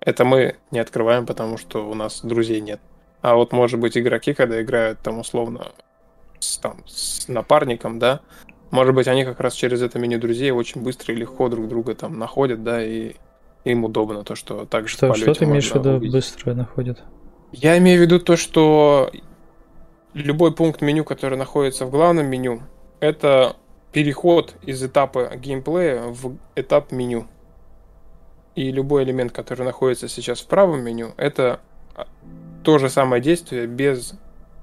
это мы не открываем, потому что у нас друзей нет. А вот, может быть, игроки, когда играют там условно с, там, с напарником, да, может быть, они как раз через это меню друзей очень быстро и легко друг друга там находят, да, и им удобно то, что так же что, Что ты имеешь в виду быстро находят? Я имею в виду то, что любой пункт меню, который находится в главном меню, это переход из этапа геймплея в этап меню. И любой элемент, который находится сейчас в правом меню, это а, то же самое действие без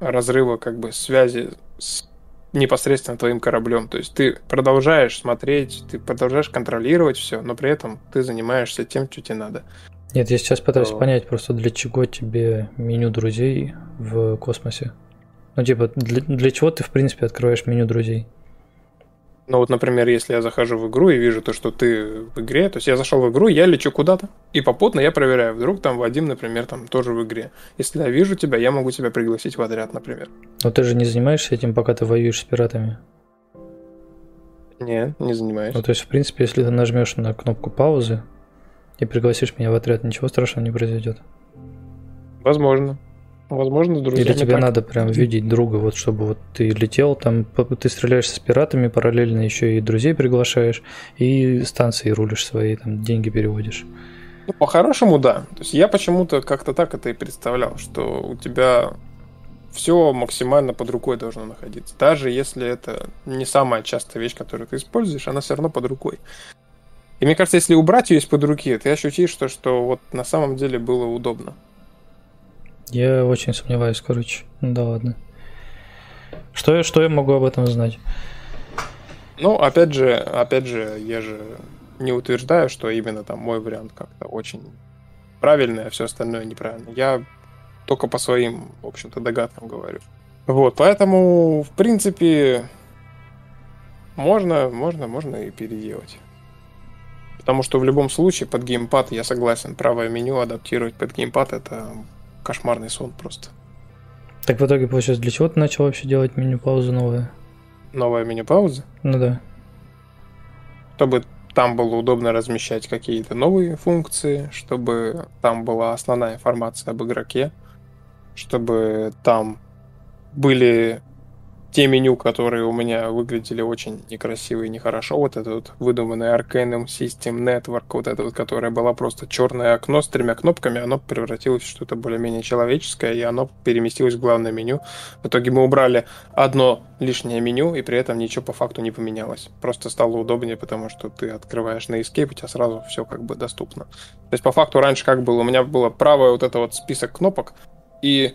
разрыва как бы связи с непосредственно твоим кораблем. То есть ты продолжаешь смотреть, ты продолжаешь контролировать все, но при этом ты занимаешься тем, что тебе надо. Нет, я сейчас пытаюсь то... понять просто, для чего тебе меню друзей в космосе. Ну, типа, для, для чего ты, в принципе, открываешь меню друзей? Ну вот, например, если я захожу в игру и вижу то, что ты в игре, то есть я зашел в игру, я лечу куда-то, и попутно я проверяю, вдруг там Вадим, например, там тоже в игре. Если я вижу тебя, я могу тебя пригласить в отряд, например. Но ты же не занимаешься этим, пока ты воюешь с пиратами? Не, не занимаюсь. Ну, то есть, в принципе, если ты нажмешь на кнопку паузы и пригласишь меня в отряд, ничего страшного не произойдет. Возможно. Возможно, друзья. Или тебе так. надо прям видеть друга, вот чтобы вот ты летел, там ты стреляешь с пиратами, параллельно еще и друзей приглашаешь, и станции рулишь свои, там деньги переводишь. Ну, по-хорошему, да. То есть я почему-то как-то так это и представлял, что у тебя все максимально под рукой должно находиться. Даже если это не самая частая вещь, которую ты используешь, она все равно под рукой. И мне кажется, если убрать ее из-под руки, ты ощутишь, что, что вот на самом деле было удобно. Я очень сомневаюсь, короче. Ну да ладно. Что я, что я могу об этом знать? Ну, опять же, опять же, я же не утверждаю, что именно там мой вариант как-то очень правильный, а все остальное неправильно. Я только по своим, в общем-то, догадкам говорю. Вот, поэтому, в принципе, можно, можно, можно и переделать. Потому что в любом случае под геймпад, я согласен, правое меню адаптировать под геймпад это кошмарный сон просто. Так в итоге, получается, для чего ты начал вообще делать меню-паузу новое? Новая меню-пауза? Ну да. Чтобы там было удобно размещать какие-то новые функции, чтобы там была основная информация об игроке, чтобы там были те меню, которые у меня выглядели очень некрасиво и нехорошо, вот этот вот выдуманный Arcanum System Network, вот это вот, которое было просто черное окно с тремя кнопками, оно превратилось в что-то более-менее человеческое, и оно переместилось в главное меню. В итоге мы убрали одно лишнее меню, и при этом ничего по факту не поменялось. Просто стало удобнее, потому что ты открываешь на Escape, у тебя сразу все как бы доступно. То есть по факту раньше как было? У меня было правое вот это вот список кнопок, и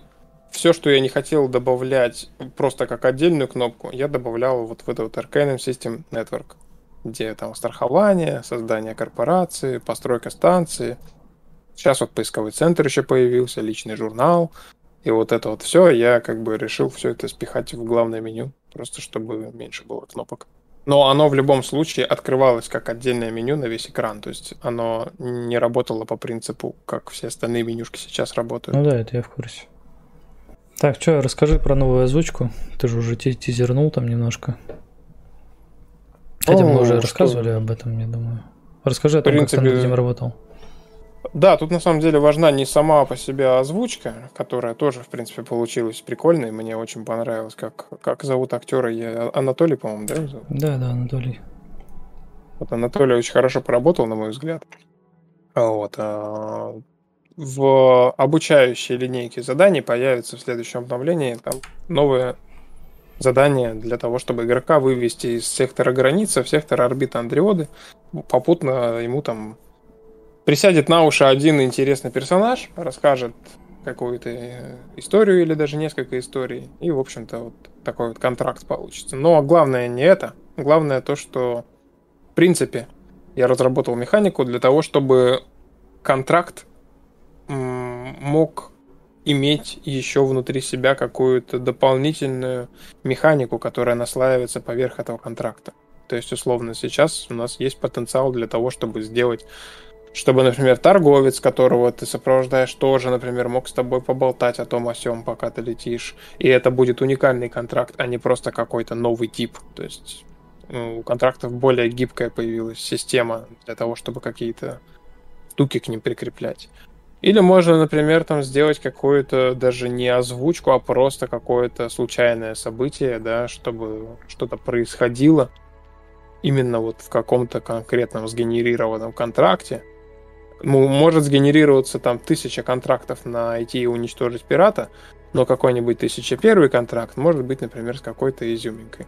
все, что я не хотел добавлять просто как отдельную кнопку, я добавлял вот в этот вот Arcanum System Network, где там страхование, создание корпорации, постройка станции. Сейчас вот поисковый центр еще появился, личный журнал. И вот это вот все, я как бы решил все это спихать в главное меню, просто чтобы меньше было кнопок. Но оно в любом случае открывалось как отдельное меню на весь экран. То есть оно не работало по принципу, как все остальные менюшки сейчас работают. Ну да, это я в курсе. Так, что, расскажи про новую озвучку. Ты же уже тизернул там немножко. Хотя О, мы уже что? рассказывали об этом, я думаю. Расскажи о том, принципе, как ты над этим работал. Да, тут на самом деле важна не сама по себе озвучка, которая тоже, в принципе, получилась прикольной. Мне очень понравилось, как, как зовут актера. Я... Анатолий, по-моему, да? Зовут? Да, да, Анатолий. Вот Анатолий очень хорошо поработал, на мой взгляд. Вот. А в обучающей линейке заданий появится в следующем обновлении там новое задание для того, чтобы игрока вывести из сектора границы в сектор орбиты Андриоды. Попутно ему там присядет на уши один интересный персонаж, расскажет какую-то историю или даже несколько историй. И, в общем-то, вот такой вот контракт получится. Но главное не это. Главное то, что, в принципе, я разработал механику для того, чтобы контракт мог иметь еще внутри себя какую-то дополнительную механику, которая наслаивается поверх этого контракта. То есть, условно, сейчас у нас есть потенциал для того, чтобы сделать чтобы, например, торговец, которого ты сопровождаешь, тоже, например, мог с тобой поболтать о том о сём, пока ты летишь. И это будет уникальный контракт, а не просто какой-то новый тип. То есть ну, у контрактов более гибкая появилась система для того, чтобы какие-то штуки к ним прикреплять. Или можно, например, там сделать какую-то даже не озвучку, а просто какое-то случайное событие, да, чтобы что-то происходило именно вот в каком-то конкретном сгенерированном контракте, ну, может сгенерироваться там тысяча контрактов на IT и уничтожить пирата, но какой-нибудь тысяча первый контракт может быть, например, с какой-то изюминкой.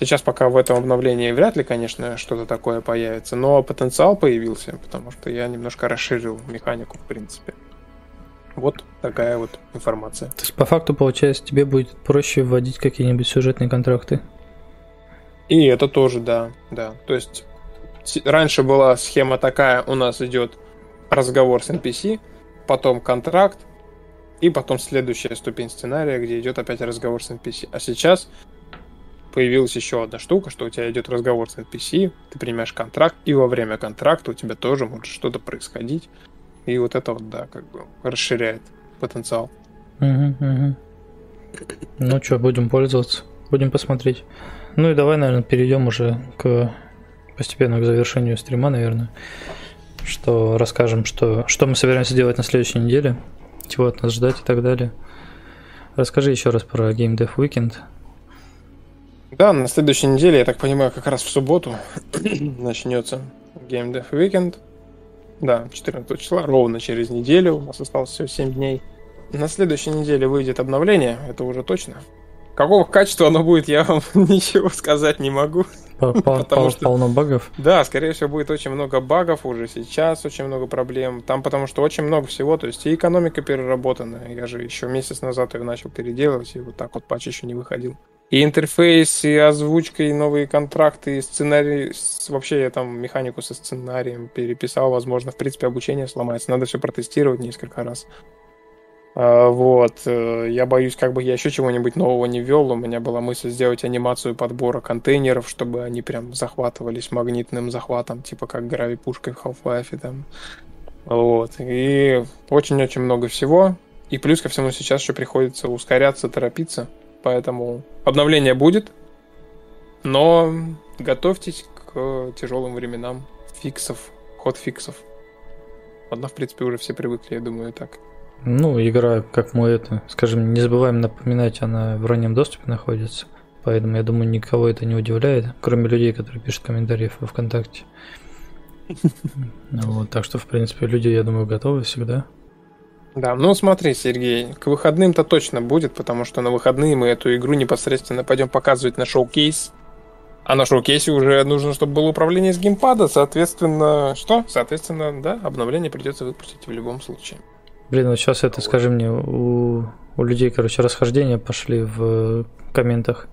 Сейчас пока в этом обновлении вряд ли, конечно, что-то такое появится, но потенциал появился, потому что я немножко расширил механику, в принципе. Вот такая вот информация. То есть, по факту, получается, тебе будет проще вводить какие-нибудь сюжетные контракты? И это тоже, да, да. То есть, раньше была схема такая, у нас идет разговор с NPC, потом контракт, и потом следующая ступень сценария, где идет опять разговор с NPC. А сейчас появилась еще одна штука, что у тебя идет разговор с NPC, ты принимаешь контракт, и во время контракта у тебя тоже может что-то происходить. И вот это вот, да, как бы расширяет потенциал. Ну что, будем пользоваться, будем посмотреть. Ну и давай, наверное, перейдем уже к постепенно к завершению стрима, наверное. Что расскажем, что, что мы собираемся делать на следующей неделе, чего от нас ждать и так далее. Расскажи еще раз про Game Dev Weekend. Да, на следующей неделе, я так понимаю, как раз в субботу начнется Game Dev Weekend. Да, 14 числа, ровно через неделю. У нас осталось всего 7 дней. На следующей неделе выйдет обновление, это уже точно. Какого качества оно будет, я вам ничего сказать не могу. Потому что полно багов? Да, скорее всего, будет очень много багов уже сейчас, очень много проблем. Там потому что очень много всего, то есть и экономика переработана. Я же еще месяц назад ее начал переделывать, и вот так вот патч еще не выходил. И интерфейс, и озвучка, и новые контракты, и сценарий. Вообще я там механику со сценарием переписал. Возможно, в принципе, обучение сломается. Надо все протестировать несколько раз. А, вот. Э, я боюсь, как бы я еще чего-нибудь нового не ввел. У меня была мысль сделать анимацию подбора контейнеров, чтобы они прям захватывались магнитным захватом, типа как грави-пушкой в Half-Life там. Вот. И очень-очень много всего. И плюс ко всему сейчас еще приходится ускоряться, торопиться. Поэтому обновление будет, но готовьтесь к тяжелым временам фиксов, ход фиксов. Одна, в принципе, уже все привыкли, я думаю, так. Ну, игра, как мы это, скажем, не забываем напоминать, она в раннем доступе находится. Поэтому я думаю, никого это не удивляет, кроме людей, которые пишут комментарии во ВКонтакте. Вот, так что, в принципе, люди, я думаю, готовы всегда. Да, ну смотри, Сергей, к выходным-то точно будет, потому что на выходные мы эту игру непосредственно пойдем показывать на шоу-кейс. А на шоу-кейсе уже нужно, чтобы было управление с геймпада, соответственно, что? Соответственно, да, обновление придется выпустить в любом случае. Блин, вот сейчас это, скажи мне, у, у людей, короче, расхождения пошли в комментах.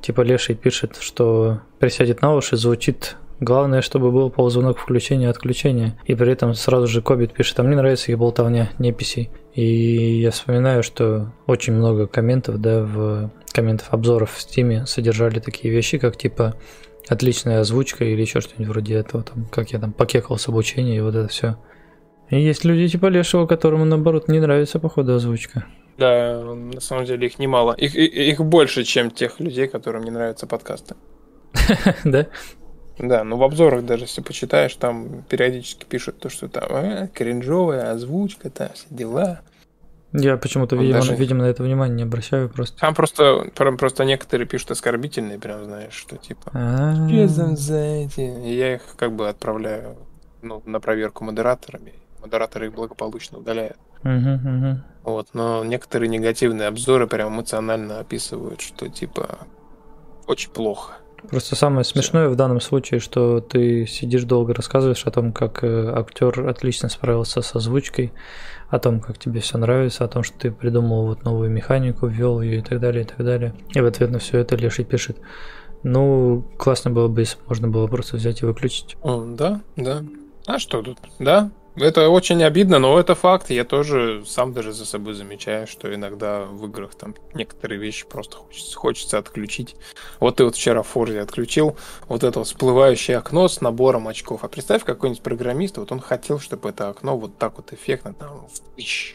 Типа Леший пишет, что присядет на уши, звучит Главное, чтобы был ползвонок включения и отключения. И при этом сразу же Кобит пишет, а мне нравится их болтовня, не PC. И я вспоминаю, что очень много комментов, да, в комментов обзоров в Steam содержали такие вещи, как типа отличная озвучка или еще что-нибудь вроде этого, там, как я там покекал с обучения и вот это все. Есть люди типа Лешего, которому наоборот не нравится походу озвучка. Да, на самом деле их немало. Их, их больше, чем тех людей, которым не нравятся подкасты. Да? Да, но в обзорах даже, если почитаешь, там периодически пишут то, что там э, кринжовая озвучка, там все дела. Я почему-то, видимо, даже... видимо, на это внимание не обращаю просто. Там просто, просто некоторые пишут оскорбительные, прям знаешь, что типа Что за эти? И я их как бы отправляю ну, на проверку модераторами. Модераторы их благополучно удаляют. Вот, но некоторые негативные обзоры прям эмоционально описывают, что типа очень плохо. Просто самое смешное в данном случае, что ты сидишь долго рассказываешь о том, как э, актер отлично справился с озвучкой, о том, как тебе все нравится, о том, что ты придумал вот новую механику, ввел ее и так далее, и так далее. И в ответ на все это Леший пишет, ну, классно было бы, если можно было просто взять и выключить. О, да, да. А что тут? Да, это очень обидно, но это факт. Я тоже сам даже за собой замечаю, что иногда в играх там некоторые вещи просто хочется, хочется отключить. Вот ты вот вчера в Форзе отключил вот это всплывающее окно с набором очков. А представь, какой-нибудь программист, вот он хотел, чтобы это окно вот так вот эффектно там.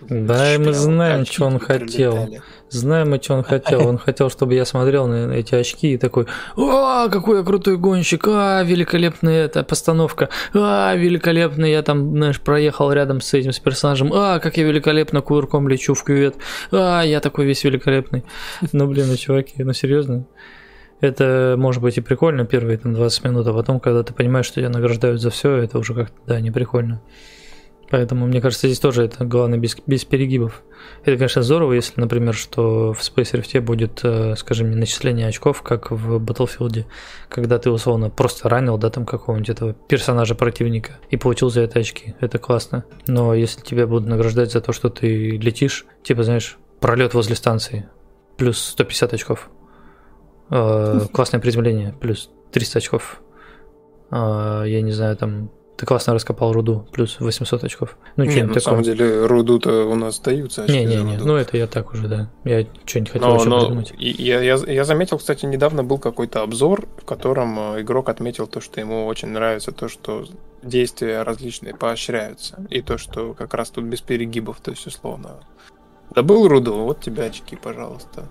Да, и мы знаем, что он хотел. Знаем мы, что он хотел. Он хотел, чтобы я смотрел на эти очки и такой, а, какой я крутой гонщик, а, великолепная эта постановка, а, великолепный я там, знаешь, проехал рядом с этим с персонажем. А, как я великолепно кувырком лечу в кювет. А, я такой весь великолепный. Ну, блин, ну, чуваки, ну, серьезно. Это может быть и прикольно первые там 20 минут, а потом, когда ты понимаешь, что тебя награждают за все, это уже как-то, да, не прикольно. Поэтому, мне кажется, здесь тоже это главное без, без перегибов. Это, конечно, здорово, если, например, что в Space Rift будет, э, скажем, начисление очков, как в Battlefield, когда ты условно просто ранил, да, там какого-нибудь этого персонажа противника и получил за это очки. Это классно. Но если тебя будут награждать за то, что ты летишь, типа, знаешь, пролет возле станции, плюс 150 очков. Э, классное приземление, плюс 300 очков. Э, я не знаю, там ты классно раскопал руду, плюс 800 очков. Ну, не, на такое. самом деле руду-то у нас даются очки Не-не-не, ну это я так уже, да. Я что-нибудь хотел но, еще но придумать. Я, я, я заметил, кстати, недавно был какой-то обзор, в котором э, игрок отметил то, что ему очень нравится то, что действия различные поощряются. И то, что как раз тут без перегибов, то есть условно. Добыл руду, вот тебе очки, пожалуйста.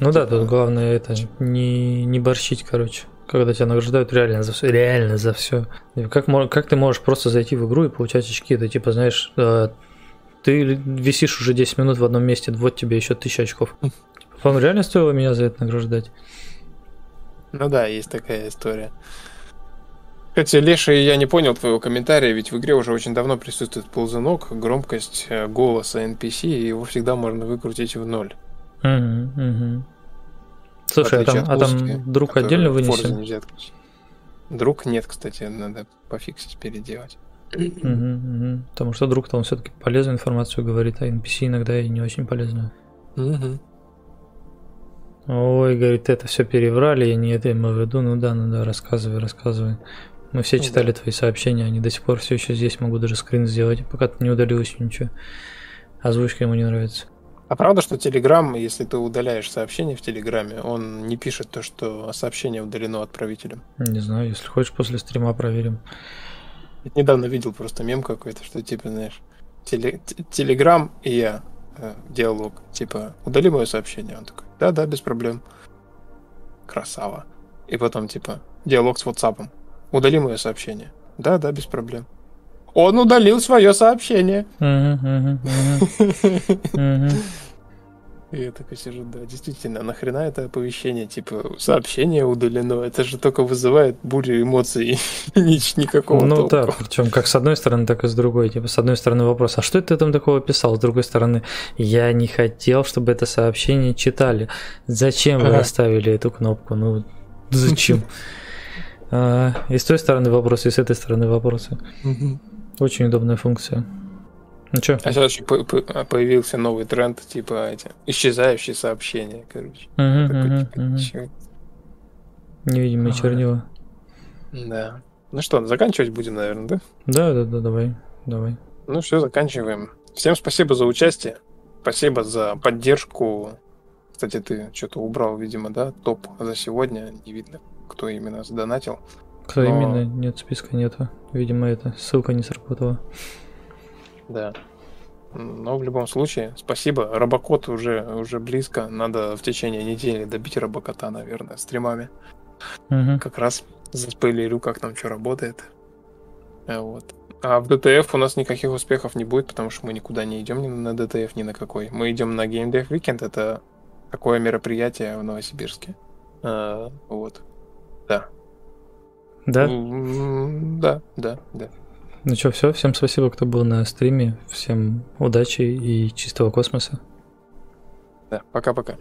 Ну типа... да, тут главное это не, не борщить, короче когда тебя награждают реально за все, реально за все. Как, как ты можешь просто зайти в игру и получать очки? Это типа, знаешь, э, ты висишь уже 10 минут в одном месте, вот тебе еще тысяча очков. Типа, вам реально стоило меня за это награждать? Ну да, есть такая история. Кстати, Леша, я не понял твоего комментария, ведь в игре уже очень давно присутствует ползунок, громкость э, голоса NPC, и его всегда можно выкрутить в ноль. Угу, угу. Слушай, а там, а там друг отдельно вынесен? Друг нет, кстати, надо пофиксить, переделать. Угу, угу. Потому что друг-то он все-таки полезную информацию говорит, а NPC иногда и не очень полезную. Угу. Ой, говорит, это все переврали, я не это имел в виду. Ну да, ну да, рассказывай, рассказывай. Мы все ну читали да. твои сообщения, они до сих пор все еще здесь, могу даже скрин сделать, пока ты не удалил еще ничего. Озвучка ему не нравится. А правда, что Telegram, если ты удаляешь сообщение в Телеграме, он не пишет то, что сообщение удалено отправителем? Не знаю, если хочешь, после стрима проверим. Я недавно видел просто мем какой-то, что типа, знаешь, теле, Телеграм и я э, диалог. Типа, удали мое сообщение. Он такой, да-да, без проблем. Красава. И потом, типа, диалог с WhatsApp. Удали мое сообщение. Да-да, без проблем. Он удалил свое сообщение. И я такой сижу, да, действительно, нахрена это оповещение, типа, сообщение удалено, это же только вызывает бурю эмоций, никакого Ну толку. да, причем как с одной стороны, так и с другой. Типа, с одной стороны вопрос, а что ты там такого писал? С другой стороны, я не хотел, чтобы это сообщение читали. Зачем вы оставили эту кнопку? Ну, зачем? А, и с той стороны вопросы, и с этой стороны вопросы. Очень удобная функция. Ну что? А сейчас еще появился новый тренд, типа эти исчезающие сообщения, короче. Угу, Такой, угу, типа, угу. Невидимые а, чернила. Да. Ну что, заканчивать будем, наверное, да? Да, да, да, давай, давай. Ну все, заканчиваем. Всем спасибо за участие. Спасибо за поддержку. Кстати, ты что-то убрал, видимо, да, топ за сегодня. Не видно, кто именно задонатил. Кто Но... именно? Нет, списка нету. Видимо, эта ссылка не сработала. Да. Но в любом случае, спасибо. Робокот уже, уже близко. Надо в течение недели добить робокота, наверное, стримами. Угу. Как раз заспойлерю, как там что работает. Э, вот. А в DTF у нас никаких успехов не будет, потому что мы никуда не идем ни на DTF, ни на какой. Мы идем на Game Dev Weekend, это такое мероприятие в Новосибирске. А, вот. Да. Да? Да, да, да. Ну что, все. Всем спасибо, кто был на стриме. Всем удачи и чистого космоса. Да, пока-пока.